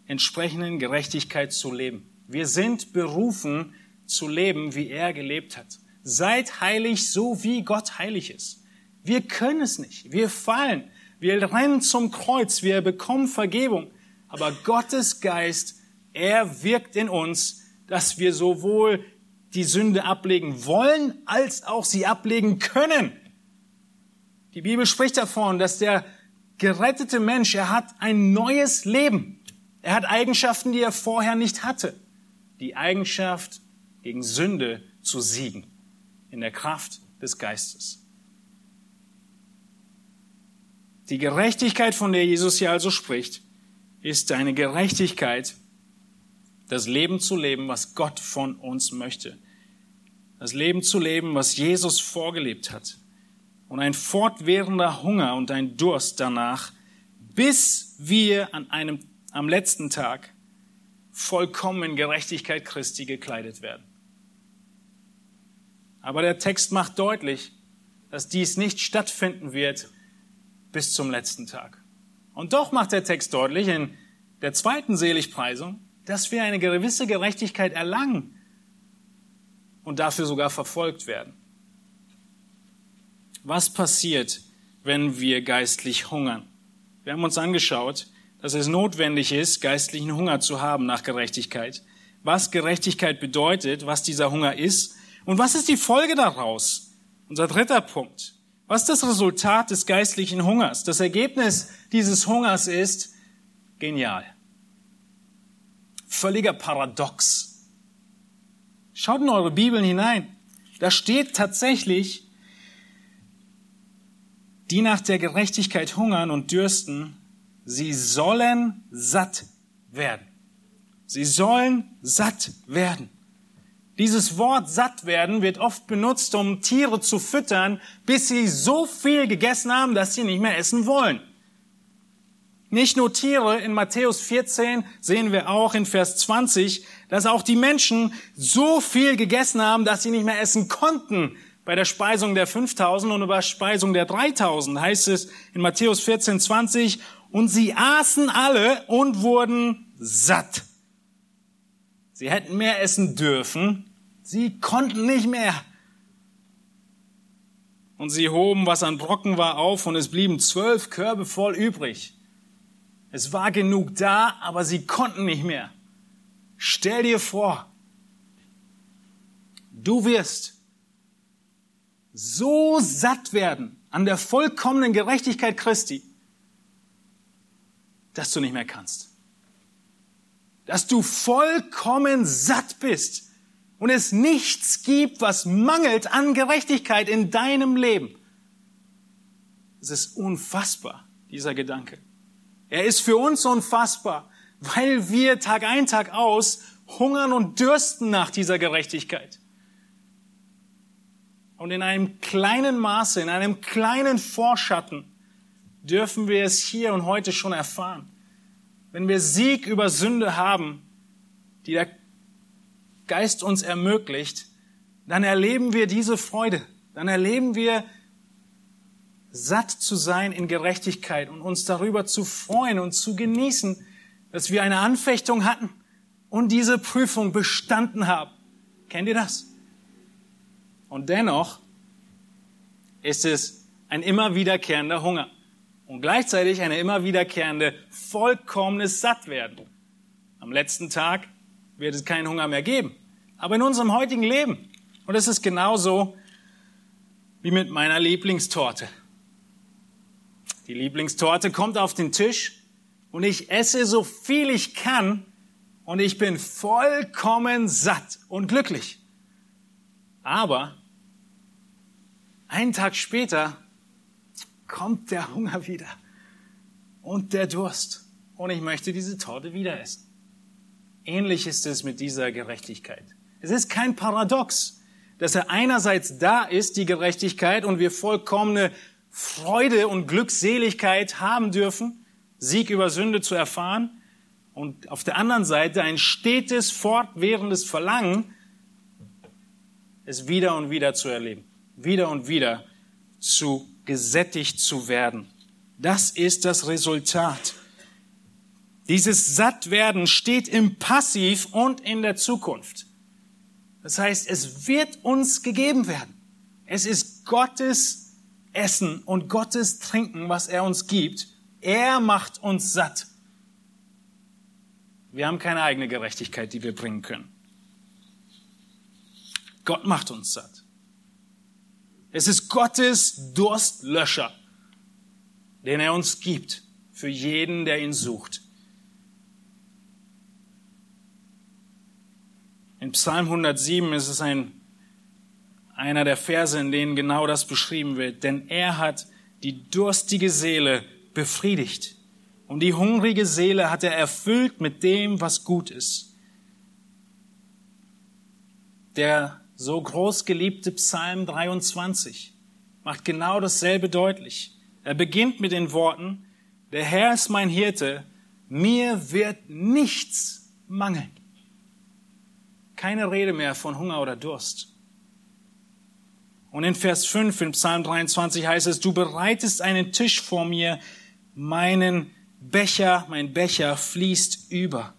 entsprechenden Gerechtigkeit zu leben. Wir sind berufen zu leben, wie er gelebt hat. Seid heilig, so wie Gott heilig ist. Wir können es nicht. Wir fallen. Wir rennen zum Kreuz. Wir bekommen Vergebung. Aber Gottes Geist, er wirkt in uns, dass wir sowohl die Sünde ablegen wollen, als auch sie ablegen können. Die Bibel spricht davon, dass der gerettete Mensch, er hat ein neues Leben. Er hat Eigenschaften, die er vorher nicht hatte. Die Eigenschaft, gegen Sünde zu siegen. In der Kraft des Geistes. Die Gerechtigkeit, von der Jesus hier also spricht, ist eine Gerechtigkeit, das Leben zu leben, was Gott von uns möchte das Leben zu leben, was Jesus vorgelebt hat. Und ein fortwährender Hunger und ein Durst danach, bis wir an einem, am letzten Tag vollkommen in Gerechtigkeit Christi gekleidet werden. Aber der Text macht deutlich, dass dies nicht stattfinden wird bis zum letzten Tag. Und doch macht der Text deutlich in der zweiten Seligpreisung, dass wir eine gewisse Gerechtigkeit erlangen, und dafür sogar verfolgt werden. Was passiert, wenn wir geistlich hungern? Wir haben uns angeschaut, dass es notwendig ist, geistlichen Hunger zu haben nach Gerechtigkeit, was Gerechtigkeit bedeutet, was dieser Hunger ist und was ist die Folge daraus. Unser dritter Punkt. Was ist das Resultat des geistlichen Hungers? Das Ergebnis dieses Hungers ist genial. Völliger Paradox. Schaut in eure Bibeln hinein. Da steht tatsächlich, die nach der Gerechtigkeit hungern und dürsten, sie sollen satt werden. Sie sollen satt werden. Dieses Wort satt werden wird oft benutzt, um Tiere zu füttern, bis sie so viel gegessen haben, dass sie nicht mehr essen wollen. Nicht nur Tiere, in Matthäus 14 sehen wir auch in Vers 20, dass auch die Menschen so viel gegessen haben, dass sie nicht mehr essen konnten. Bei der Speisung der 5000 und bei der Speisung der 3000 heißt es in Matthäus 14, 20, und sie aßen alle und wurden satt. Sie hätten mehr essen dürfen, sie konnten nicht mehr. Und sie hoben, was an Brocken war, auf und es blieben zwölf Körbe voll übrig. Es war genug da, aber sie konnten nicht mehr. Stell dir vor, du wirst so satt werden an der vollkommenen Gerechtigkeit Christi, dass du nicht mehr kannst dass du vollkommen satt bist und es nichts gibt, was mangelt an Gerechtigkeit in deinem Leben. Es ist unfassbar, dieser Gedanke. Er ist für uns unfassbar, weil wir Tag ein, Tag aus hungern und dürsten nach dieser Gerechtigkeit. Und in einem kleinen Maße, in einem kleinen Vorschatten dürfen wir es hier und heute schon erfahren wenn wir Sieg über Sünde haben, die der Geist uns ermöglicht, dann erleben wir diese Freude. Dann erleben wir satt zu sein in Gerechtigkeit und uns darüber zu freuen und zu genießen, dass wir eine Anfechtung hatten und diese Prüfung bestanden haben. Kennt ihr das? Und dennoch ist es ein immer wiederkehrender Hunger und gleichzeitig eine immer wiederkehrende vollkommenes Sattwerden. Am letzten Tag wird es keinen Hunger mehr geben. Aber in unserem heutigen Leben, und es ist genauso wie mit meiner Lieblingstorte. Die Lieblingstorte kommt auf den Tisch und ich esse so viel ich kann und ich bin vollkommen satt und glücklich. Aber einen Tag später kommt der Hunger wieder und der Durst. Und ich möchte diese Torte wieder essen. Ähnlich ist es mit dieser Gerechtigkeit. Es ist kein Paradox, dass er einerseits da ist, die Gerechtigkeit, und wir vollkommene Freude und Glückseligkeit haben dürfen, Sieg über Sünde zu erfahren, und auf der anderen Seite ein stetes, fortwährendes Verlangen, es wieder und wieder zu erleben, wieder und wieder zu gesättigt zu werden. Das ist das Resultat. Dieses Sattwerden steht im Passiv und in der Zukunft. Das heißt, es wird uns gegeben werden. Es ist Gottes Essen und Gottes Trinken, was er uns gibt. Er macht uns satt. Wir haben keine eigene Gerechtigkeit, die wir bringen können. Gott macht uns satt. Es ist Gottes Durstlöscher, den er uns gibt für jeden, der ihn sucht. In Psalm 107 ist es ein, einer der Verse, in denen genau das beschrieben wird. Denn er hat die durstige Seele befriedigt und die hungrige Seele hat er erfüllt mit dem, was gut ist. Der so groß geliebte Psalm 23 macht genau dasselbe deutlich. Er beginnt mit den Worten, der Herr ist mein Hirte, mir wird nichts mangeln. Keine Rede mehr von Hunger oder Durst. Und in Vers 5 in Psalm 23 heißt es, du bereitest einen Tisch vor mir, meinen Becher, mein Becher fließt über.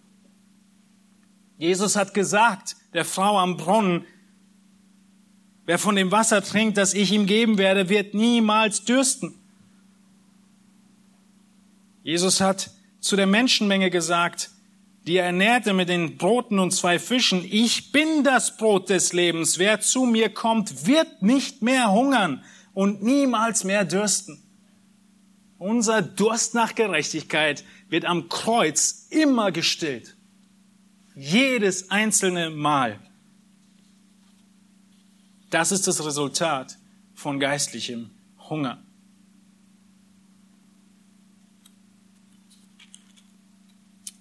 Jesus hat gesagt, der Frau am Brunnen, Wer von dem Wasser trinkt, das ich ihm geben werde, wird niemals dürsten. Jesus hat zu der Menschenmenge gesagt, die er ernährte mit den Broten und zwei Fischen. Ich bin das Brot des Lebens. Wer zu mir kommt, wird nicht mehr hungern und niemals mehr dürsten. Unser Durst nach Gerechtigkeit wird am Kreuz immer gestillt. Jedes einzelne Mal. Das ist das Resultat von geistlichem Hunger.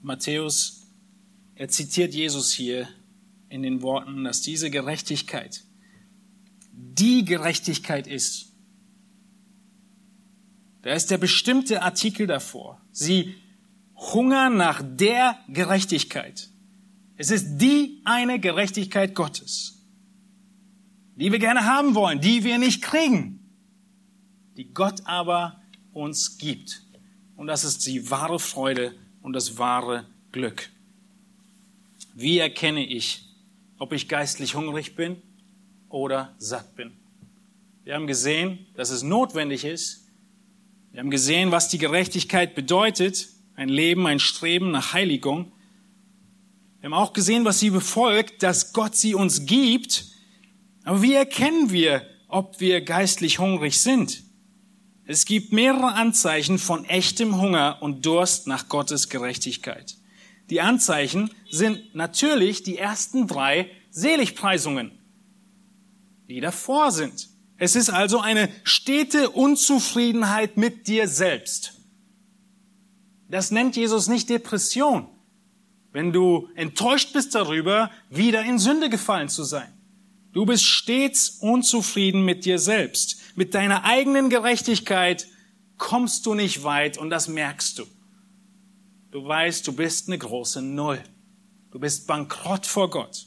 Matthäus er zitiert Jesus hier in den Worten, dass diese Gerechtigkeit die Gerechtigkeit ist. Da ist der bestimmte Artikel davor. Sie hungern nach der Gerechtigkeit. Es ist die eine Gerechtigkeit Gottes, die wir gerne haben wollen, die wir nicht kriegen, die Gott aber uns gibt. Und das ist die wahre Freude und das wahre Glück. Wie erkenne ich, ob ich geistlich hungrig bin oder satt bin? Wir haben gesehen, dass es notwendig ist. Wir haben gesehen, was die Gerechtigkeit bedeutet. Ein Leben, ein Streben nach Heiligung. Wir haben auch gesehen, was sie befolgt, dass Gott sie uns gibt. Aber wie erkennen wir, ob wir geistlich hungrig sind? Es gibt mehrere Anzeichen von echtem Hunger und Durst nach Gottes Gerechtigkeit. Die Anzeichen sind natürlich die ersten drei Seligpreisungen, die davor sind. Es ist also eine stete Unzufriedenheit mit dir selbst. Das nennt Jesus nicht Depression, wenn du enttäuscht bist darüber, wieder in Sünde gefallen zu sein. Du bist stets unzufrieden mit dir selbst. Mit deiner eigenen Gerechtigkeit kommst du nicht weit und das merkst du. Du weißt, du bist eine große Null. Du bist bankrott vor Gott.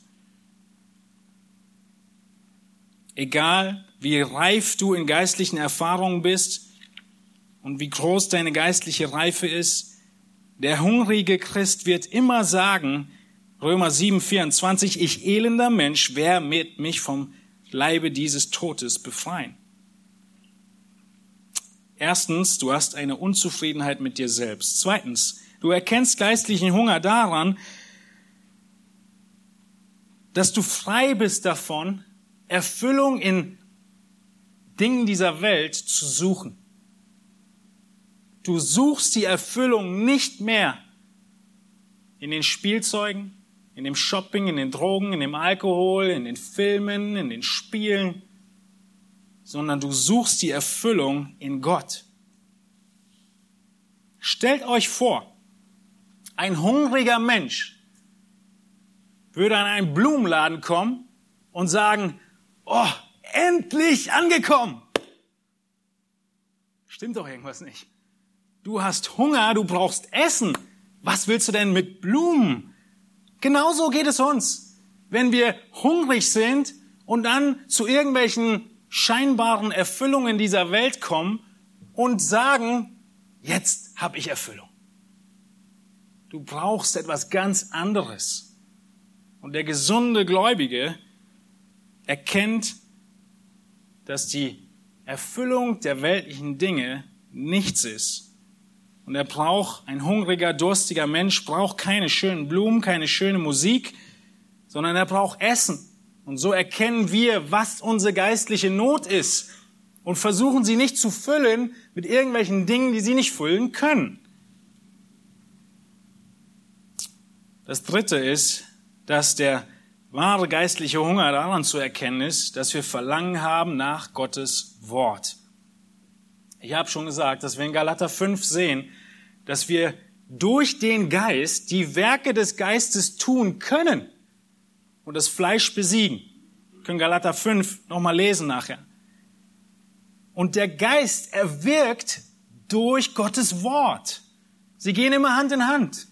Egal, wie reif du in geistlichen Erfahrungen bist und wie groß deine geistliche Reife ist, der hungrige Christ wird immer sagen, Römer 7, 24, ich elender Mensch, wer wird mich vom Leibe dieses Todes befreien? Erstens, du hast eine Unzufriedenheit mit dir selbst. Zweitens, Du erkennst geistlichen Hunger daran, dass du frei bist davon, Erfüllung in Dingen dieser Welt zu suchen. Du suchst die Erfüllung nicht mehr in den Spielzeugen, in dem Shopping, in den Drogen, in dem Alkohol, in den Filmen, in den Spielen, sondern du suchst die Erfüllung in Gott. Stellt euch vor, ein hungriger Mensch würde an einen Blumenladen kommen und sagen, oh, endlich angekommen. Stimmt doch irgendwas nicht. Du hast Hunger, du brauchst Essen. Was willst du denn mit Blumen? Genauso geht es uns. Wenn wir hungrig sind und dann zu irgendwelchen scheinbaren Erfüllungen dieser Welt kommen und sagen, jetzt habe ich Erfüllung. Du brauchst etwas ganz anderes. Und der gesunde Gläubige erkennt, dass die Erfüllung der weltlichen Dinge nichts ist. Und er braucht, ein hungriger, durstiger Mensch braucht keine schönen Blumen, keine schöne Musik, sondern er braucht Essen. Und so erkennen wir, was unsere geistliche Not ist und versuchen sie nicht zu füllen mit irgendwelchen Dingen, die sie nicht füllen können. Das dritte ist, dass der wahre geistliche Hunger daran zu erkennen ist, dass wir Verlangen haben nach Gottes Wort. Ich habe schon gesagt, dass wir in Galater 5 sehen, dass wir durch den Geist die Werke des Geistes tun können und das Fleisch besiegen. Wir können Galater 5 nochmal lesen nachher. Und der Geist erwirkt durch Gottes Wort. Sie gehen immer Hand in Hand.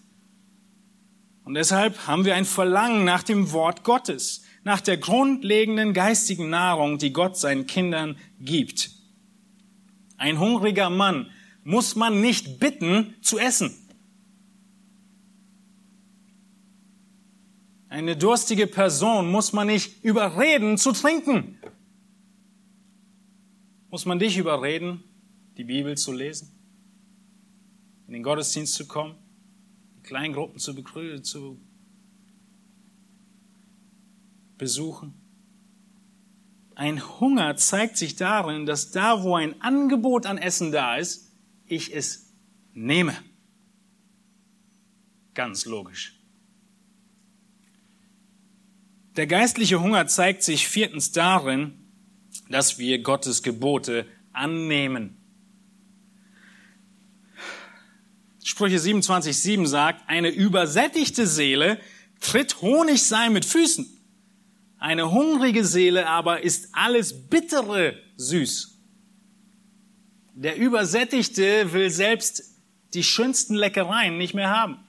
Und deshalb haben wir ein Verlangen nach dem Wort Gottes, nach der grundlegenden geistigen Nahrung, die Gott seinen Kindern gibt. Ein hungriger Mann muss man nicht bitten zu essen. Eine durstige Person muss man nicht überreden zu trinken. Muss man dich überreden, die Bibel zu lesen, in den Gottesdienst zu kommen? Kleingruppen zu, zu besuchen. Ein Hunger zeigt sich darin, dass da, wo ein Angebot an Essen da ist, ich es nehme. Ganz logisch. Der geistliche Hunger zeigt sich viertens darin, dass wir Gottes Gebote annehmen. Sprüche 27,7 sagt, eine übersättigte Seele tritt Honig sein mit Füßen. Eine hungrige Seele aber ist alles Bittere süß. Der Übersättigte will selbst die schönsten Leckereien nicht mehr haben.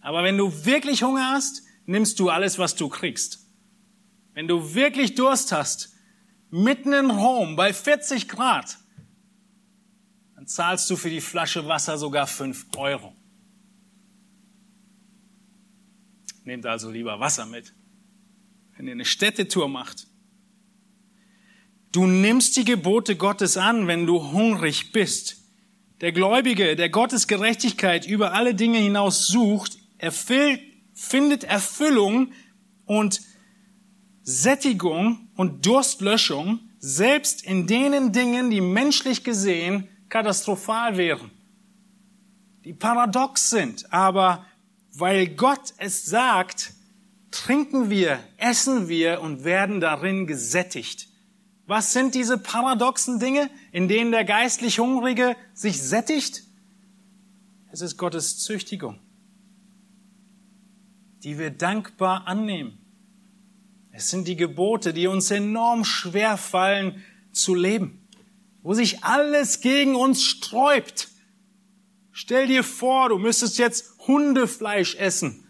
Aber wenn du wirklich Hunger hast, nimmst du alles, was du kriegst. Wenn du wirklich Durst hast, mitten in Rom bei 40 Grad, dann zahlst du für die Flasche Wasser sogar 5 Euro. Nehmt also lieber Wasser mit wenn ihr eine Städtetour macht. Du nimmst die Gebote Gottes an, wenn du hungrig bist. Der Gläubige, der Gottes Gerechtigkeit über alle Dinge hinaus sucht, erfüllt, findet Erfüllung und Sättigung und Durstlöschung selbst in denen Dingen, die menschlich gesehen katastrophal wären, die paradox sind, aber weil Gott es sagt, trinken wir, essen wir und werden darin gesättigt. Was sind diese paradoxen Dinge, in denen der geistlich Hungrige sich sättigt? Es ist Gottes Züchtigung, die wir dankbar annehmen. Es sind die Gebote, die uns enorm schwer fallen zu leben, wo sich alles gegen uns sträubt. Stell dir vor, du müsstest jetzt Hundefleisch essen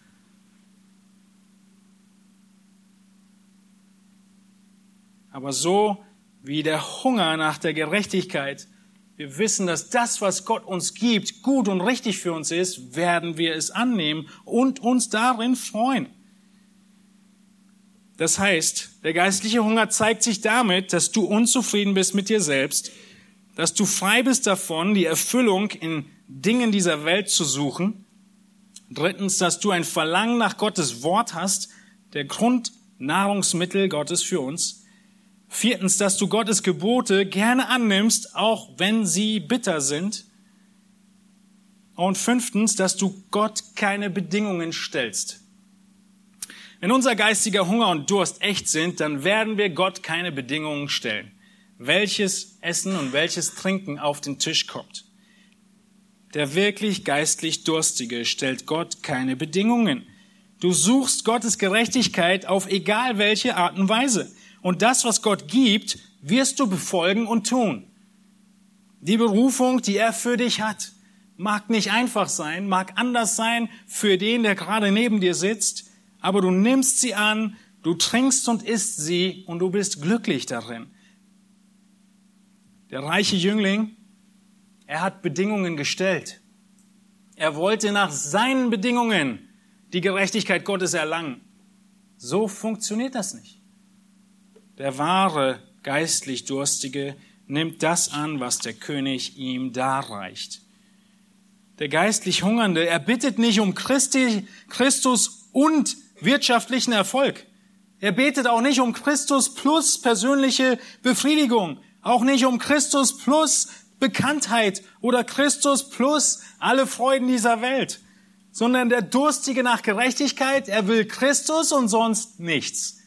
Aber so wie der Hunger nach der Gerechtigkeit, wir wissen, dass das, was Gott uns gibt, gut und richtig für uns ist, werden wir es annehmen und uns darin freuen. Das heißt, der geistliche Hunger zeigt sich damit, dass du unzufrieden bist mit dir selbst, dass du frei bist davon, die Erfüllung in Dingen dieser Welt zu suchen. Drittens, dass du ein Verlangen nach Gottes Wort hast, der Grundnahrungsmittel Gottes für uns. Viertens, dass du Gottes Gebote gerne annimmst, auch wenn sie bitter sind. Und fünftens, dass du Gott keine Bedingungen stellst. Wenn unser geistiger Hunger und Durst echt sind, dann werden wir Gott keine Bedingungen stellen, welches Essen und welches Trinken auf den Tisch kommt. Der wirklich geistlich Durstige stellt Gott keine Bedingungen. Du suchst Gottes Gerechtigkeit auf egal welche Art und Weise. Und das, was Gott gibt, wirst du befolgen und tun. Die Berufung, die er für dich hat, mag nicht einfach sein, mag anders sein für den, der gerade neben dir sitzt, aber du nimmst sie an, du trinkst und isst sie und du bist glücklich darin. Der reiche Jüngling, er hat Bedingungen gestellt. Er wollte nach seinen Bedingungen die Gerechtigkeit Gottes erlangen. So funktioniert das nicht. Der wahre geistlich Durstige nimmt das an, was der König ihm darreicht. Der geistlich Hungernde, er bittet nicht um Christi, Christus und wirtschaftlichen Erfolg. Er betet auch nicht um Christus plus persönliche Befriedigung, auch nicht um Christus plus Bekanntheit oder Christus plus alle Freuden dieser Welt, sondern der Durstige nach Gerechtigkeit, er will Christus und sonst nichts.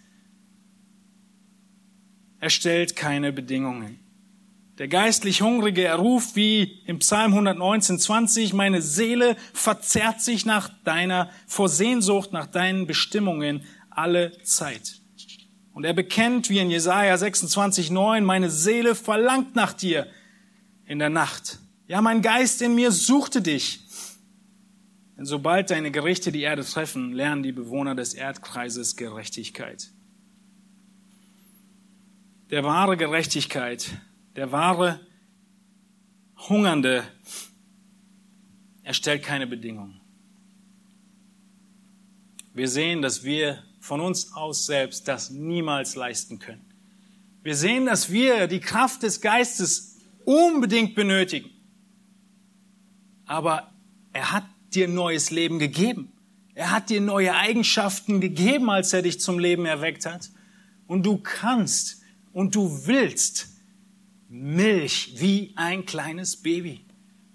Er stellt keine Bedingungen. Der geistlich Hungrige, er ruft wie im Psalm 119, 20, meine Seele verzerrt sich nach deiner, vor Sehnsucht nach deinen Bestimmungen alle Zeit. Und er bekennt wie in Jesaja 26, 9, meine Seele verlangt nach dir in der Nacht. Ja, mein Geist in mir suchte dich. Denn sobald deine Gerichte die Erde treffen, lernen die Bewohner des Erdkreises Gerechtigkeit der wahre Gerechtigkeit, der wahre Hungernde, er stellt keine Bedingungen. Wir sehen, dass wir von uns aus selbst das niemals leisten können. Wir sehen, dass wir die Kraft des Geistes unbedingt benötigen. Aber er hat dir neues Leben gegeben. Er hat dir neue Eigenschaften gegeben, als er dich zum Leben erweckt hat. Und du kannst und du willst Milch wie ein kleines Baby.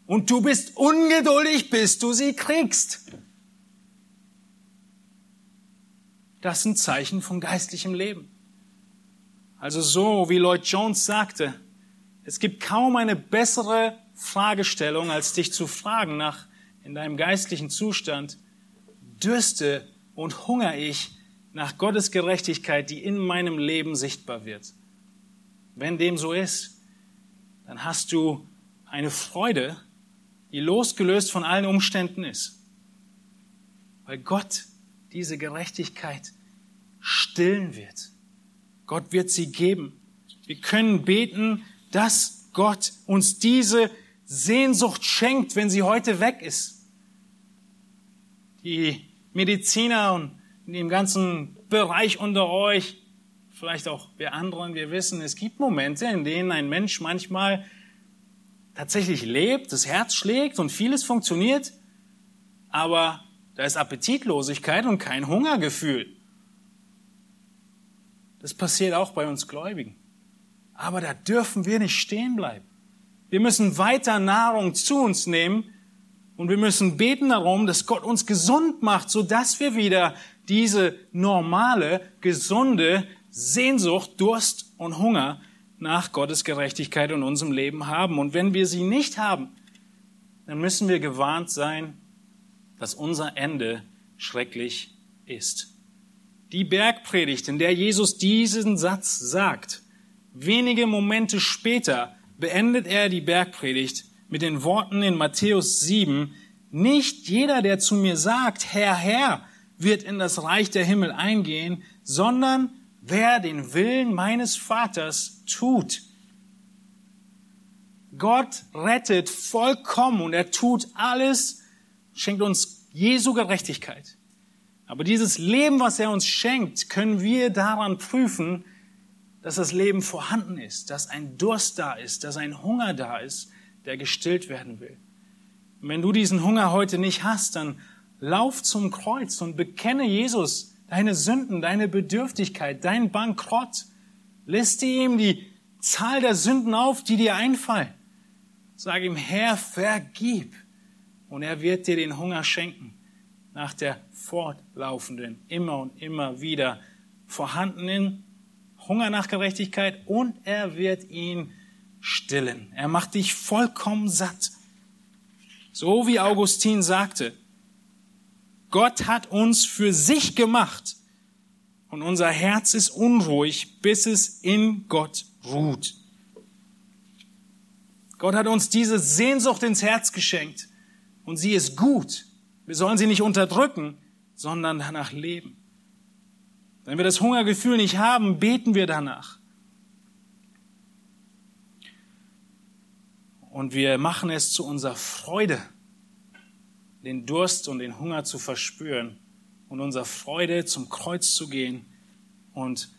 Und du bist ungeduldig, bis du sie kriegst. Das sind Zeichen von geistlichem Leben. Also so, wie Lloyd Jones sagte, es gibt kaum eine bessere Fragestellung, als dich zu fragen nach in deinem geistlichen Zustand, dürste und hungere ich nach Gottes Gerechtigkeit, die in meinem Leben sichtbar wird. Wenn dem so ist, dann hast du eine Freude, die losgelöst von allen Umständen ist. Weil Gott diese Gerechtigkeit stillen wird. Gott wird sie geben. Wir können beten, dass Gott uns diese Sehnsucht schenkt, wenn sie heute weg ist. Die Mediziner und in dem ganzen Bereich unter euch, vielleicht auch wir anderen, wir wissen, es gibt Momente, in denen ein Mensch manchmal tatsächlich lebt, das Herz schlägt und vieles funktioniert, aber da ist Appetitlosigkeit und kein Hungergefühl. Das passiert auch bei uns Gläubigen. Aber da dürfen wir nicht stehen bleiben. Wir müssen weiter Nahrung zu uns nehmen und wir müssen beten darum, dass Gott uns gesund macht, so dass wir wieder diese normale, gesunde Sehnsucht, Durst und Hunger nach Gottes Gerechtigkeit in unserem Leben haben. Und wenn wir sie nicht haben, dann müssen wir gewarnt sein, dass unser Ende schrecklich ist. Die Bergpredigt, in der Jesus diesen Satz sagt, wenige Momente später beendet er die Bergpredigt mit den Worten in Matthäus 7, nicht jeder, der zu mir sagt, Herr, Herr, wird in das Reich der Himmel eingehen, sondern wer den Willen meines Vaters tut. Gott rettet vollkommen und er tut alles, schenkt uns Jesu Gerechtigkeit. Aber dieses Leben, was er uns schenkt, können wir daran prüfen, dass das Leben vorhanden ist, dass ein Durst da ist, dass ein Hunger da ist, der gestillt werden will. Und wenn du diesen Hunger heute nicht hast, dann lauf zum Kreuz und bekenne Jesus deine Sünden, deine Bedürftigkeit, dein Bankrott. Liste ihm die Zahl der Sünden auf, die dir einfallen. Sag ihm, Herr, vergib. Und er wird dir den Hunger schenken nach der fortlaufenden, immer und immer wieder vorhandenen Hunger nach Gerechtigkeit und er wird ihn stillen. Er macht dich vollkommen satt. So wie Augustin sagte, Gott hat uns für sich gemacht und unser Herz ist unruhig, bis es in Gott ruht. Gott hat uns diese Sehnsucht ins Herz geschenkt und sie ist gut. Wir sollen sie nicht unterdrücken, sondern danach leben. Wenn wir das Hungergefühl nicht haben, beten wir danach. Und wir machen es zu unserer Freude, den Durst und den Hunger zu verspüren und unserer Freude zum Kreuz zu gehen und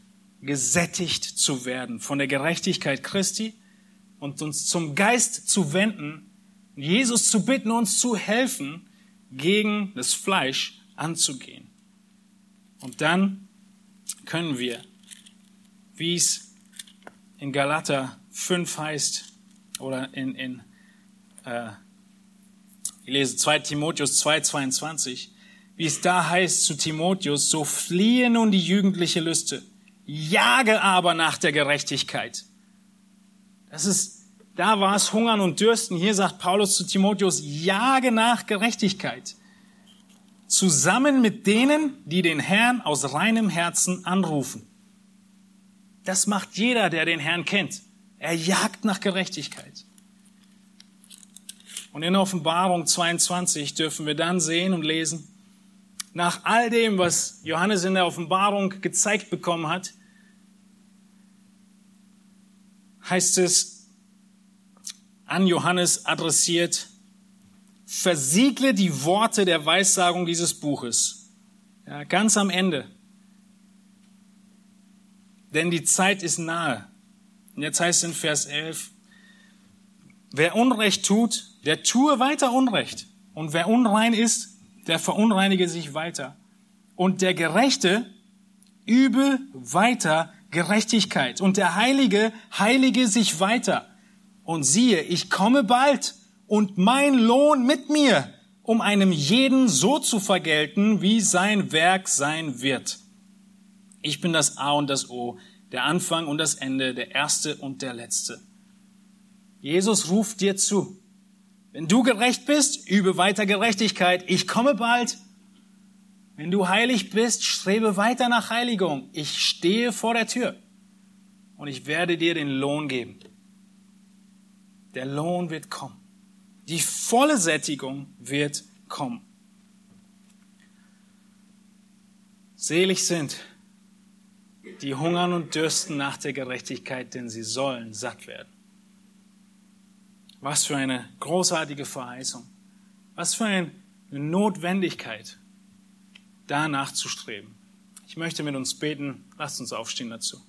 gesättigt zu werden von der Gerechtigkeit Christi und uns zum Geist zu wenden, Jesus zu bitten, uns zu helfen, gegen das Fleisch anzugehen. Und dann können wir, wie es in Galater 5 heißt, oder in, in äh, ich lese 2 Timotheus 2, 22, wie es da heißt zu Timotheus, so fliehe nun die jugendliche Lüste, jage aber nach der Gerechtigkeit. Das ist, da war es Hungern und Dürsten. Hier sagt Paulus zu Timotheus, jage nach Gerechtigkeit zusammen mit denen, die den Herrn aus reinem Herzen anrufen. Das macht jeder, der den Herrn kennt. Er jagt nach Gerechtigkeit. Und in Offenbarung 22 dürfen wir dann sehen und lesen, nach all dem, was Johannes in der Offenbarung gezeigt bekommen hat, heißt es an Johannes adressiert, versiegle die Worte der Weissagung dieses Buches. Ja, ganz am Ende. Denn die Zeit ist nahe. Und jetzt heißt es in Vers 11, wer Unrecht tut, der tue weiter Unrecht. Und wer unrein ist, der verunreinige sich weiter. Und der Gerechte übe weiter Gerechtigkeit. Und der Heilige heilige sich weiter. Und siehe, ich komme bald und mein Lohn mit mir, um einem jeden so zu vergelten, wie sein Werk sein wird. Ich bin das A und das O, der Anfang und das Ende, der Erste und der Letzte. Jesus ruft dir zu. Wenn du gerecht bist, übe weiter Gerechtigkeit. Ich komme bald. Wenn du heilig bist, strebe weiter nach Heiligung. Ich stehe vor der Tür und ich werde dir den Lohn geben. Der Lohn wird kommen. Die volle Sättigung wird kommen. Selig sind, die hungern und dürsten nach der Gerechtigkeit, denn sie sollen satt werden. Was für eine großartige Verheißung. Was für eine Notwendigkeit, danach zu streben. Ich möchte mit uns beten. Lasst uns aufstehen dazu.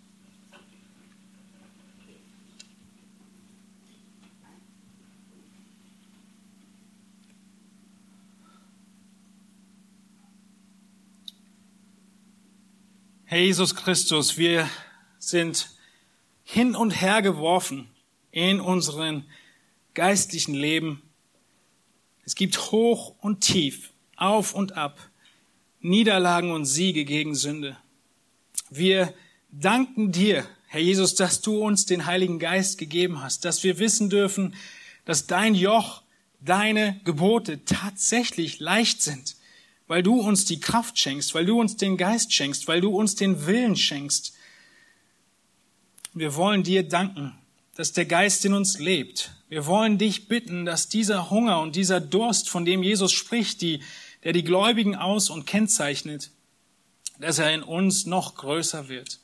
Herr Jesus Christus, wir sind hin und her geworfen in unseren geistlichen Leben. Es gibt hoch und tief, auf und ab, Niederlagen und Siege gegen Sünde. Wir danken dir, Herr Jesus, dass du uns den Heiligen Geist gegeben hast, dass wir wissen dürfen, dass dein Joch, deine Gebote tatsächlich leicht sind weil du uns die Kraft schenkst, weil du uns den Geist schenkst, weil du uns den Willen schenkst. Wir wollen dir danken, dass der Geist in uns lebt. Wir wollen dich bitten, dass dieser Hunger und dieser Durst, von dem Jesus spricht, die, der die Gläubigen aus und kennzeichnet, dass er in uns noch größer wird.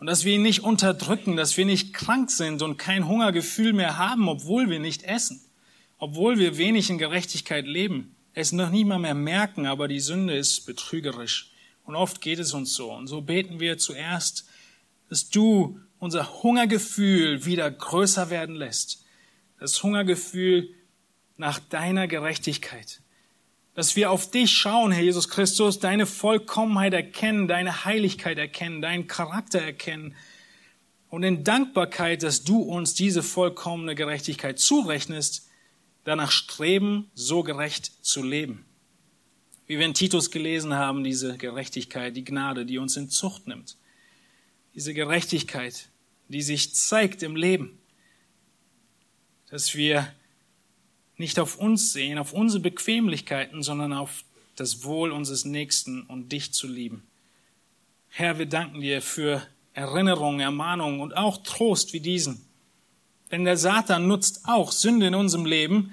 Und dass wir ihn nicht unterdrücken, dass wir nicht krank sind und kein Hungergefühl mehr haben, obwohl wir nicht essen, obwohl wir wenig in Gerechtigkeit leben es noch nie mal mehr merken, aber die Sünde ist betrügerisch. Und oft geht es uns so. Und so beten wir zuerst, dass du unser Hungergefühl wieder größer werden lässt. Das Hungergefühl nach deiner Gerechtigkeit. Dass wir auf dich schauen, Herr Jesus Christus, deine Vollkommenheit erkennen, deine Heiligkeit erkennen, deinen Charakter erkennen. Und in Dankbarkeit, dass du uns diese vollkommene Gerechtigkeit zurechnest, danach streben, so gerecht zu leben. Wie wir in Titus gelesen haben, diese Gerechtigkeit, die Gnade, die uns in Zucht nimmt. Diese Gerechtigkeit, die sich zeigt im Leben. Dass wir nicht auf uns sehen, auf unsere Bequemlichkeiten, sondern auf das Wohl unseres Nächsten und dich zu lieben. Herr, wir danken dir für Erinnerungen, Ermahnungen und auch Trost wie diesen. Denn der Satan nutzt auch Sünde in unserem Leben,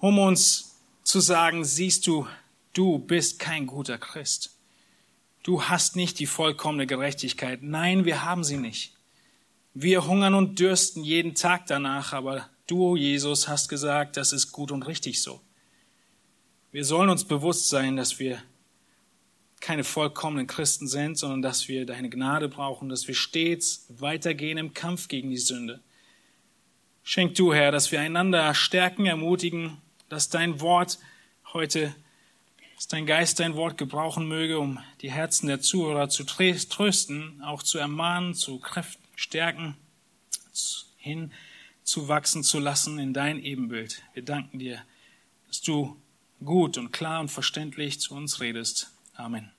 um uns zu sagen, siehst du, du bist kein guter Christ. Du hast nicht die vollkommene Gerechtigkeit. Nein, wir haben sie nicht. Wir hungern und dürsten jeden Tag danach, aber du, Jesus, hast gesagt, das ist gut und richtig so. Wir sollen uns bewusst sein, dass wir keine vollkommenen Christen sind, sondern dass wir deine Gnade brauchen, dass wir stets weitergehen im Kampf gegen die Sünde. Schenk du, Herr, dass wir einander stärken, ermutigen, dass dein Wort heute, dass dein Geist dein Wort gebrauchen möge, um die Herzen der Zuhörer zu trösten, auch zu ermahnen, zu Kräften, stärken, hin zu wachsen zu lassen in dein Ebenbild. Wir danken dir, dass du gut und klar und verständlich zu uns redest. Amen.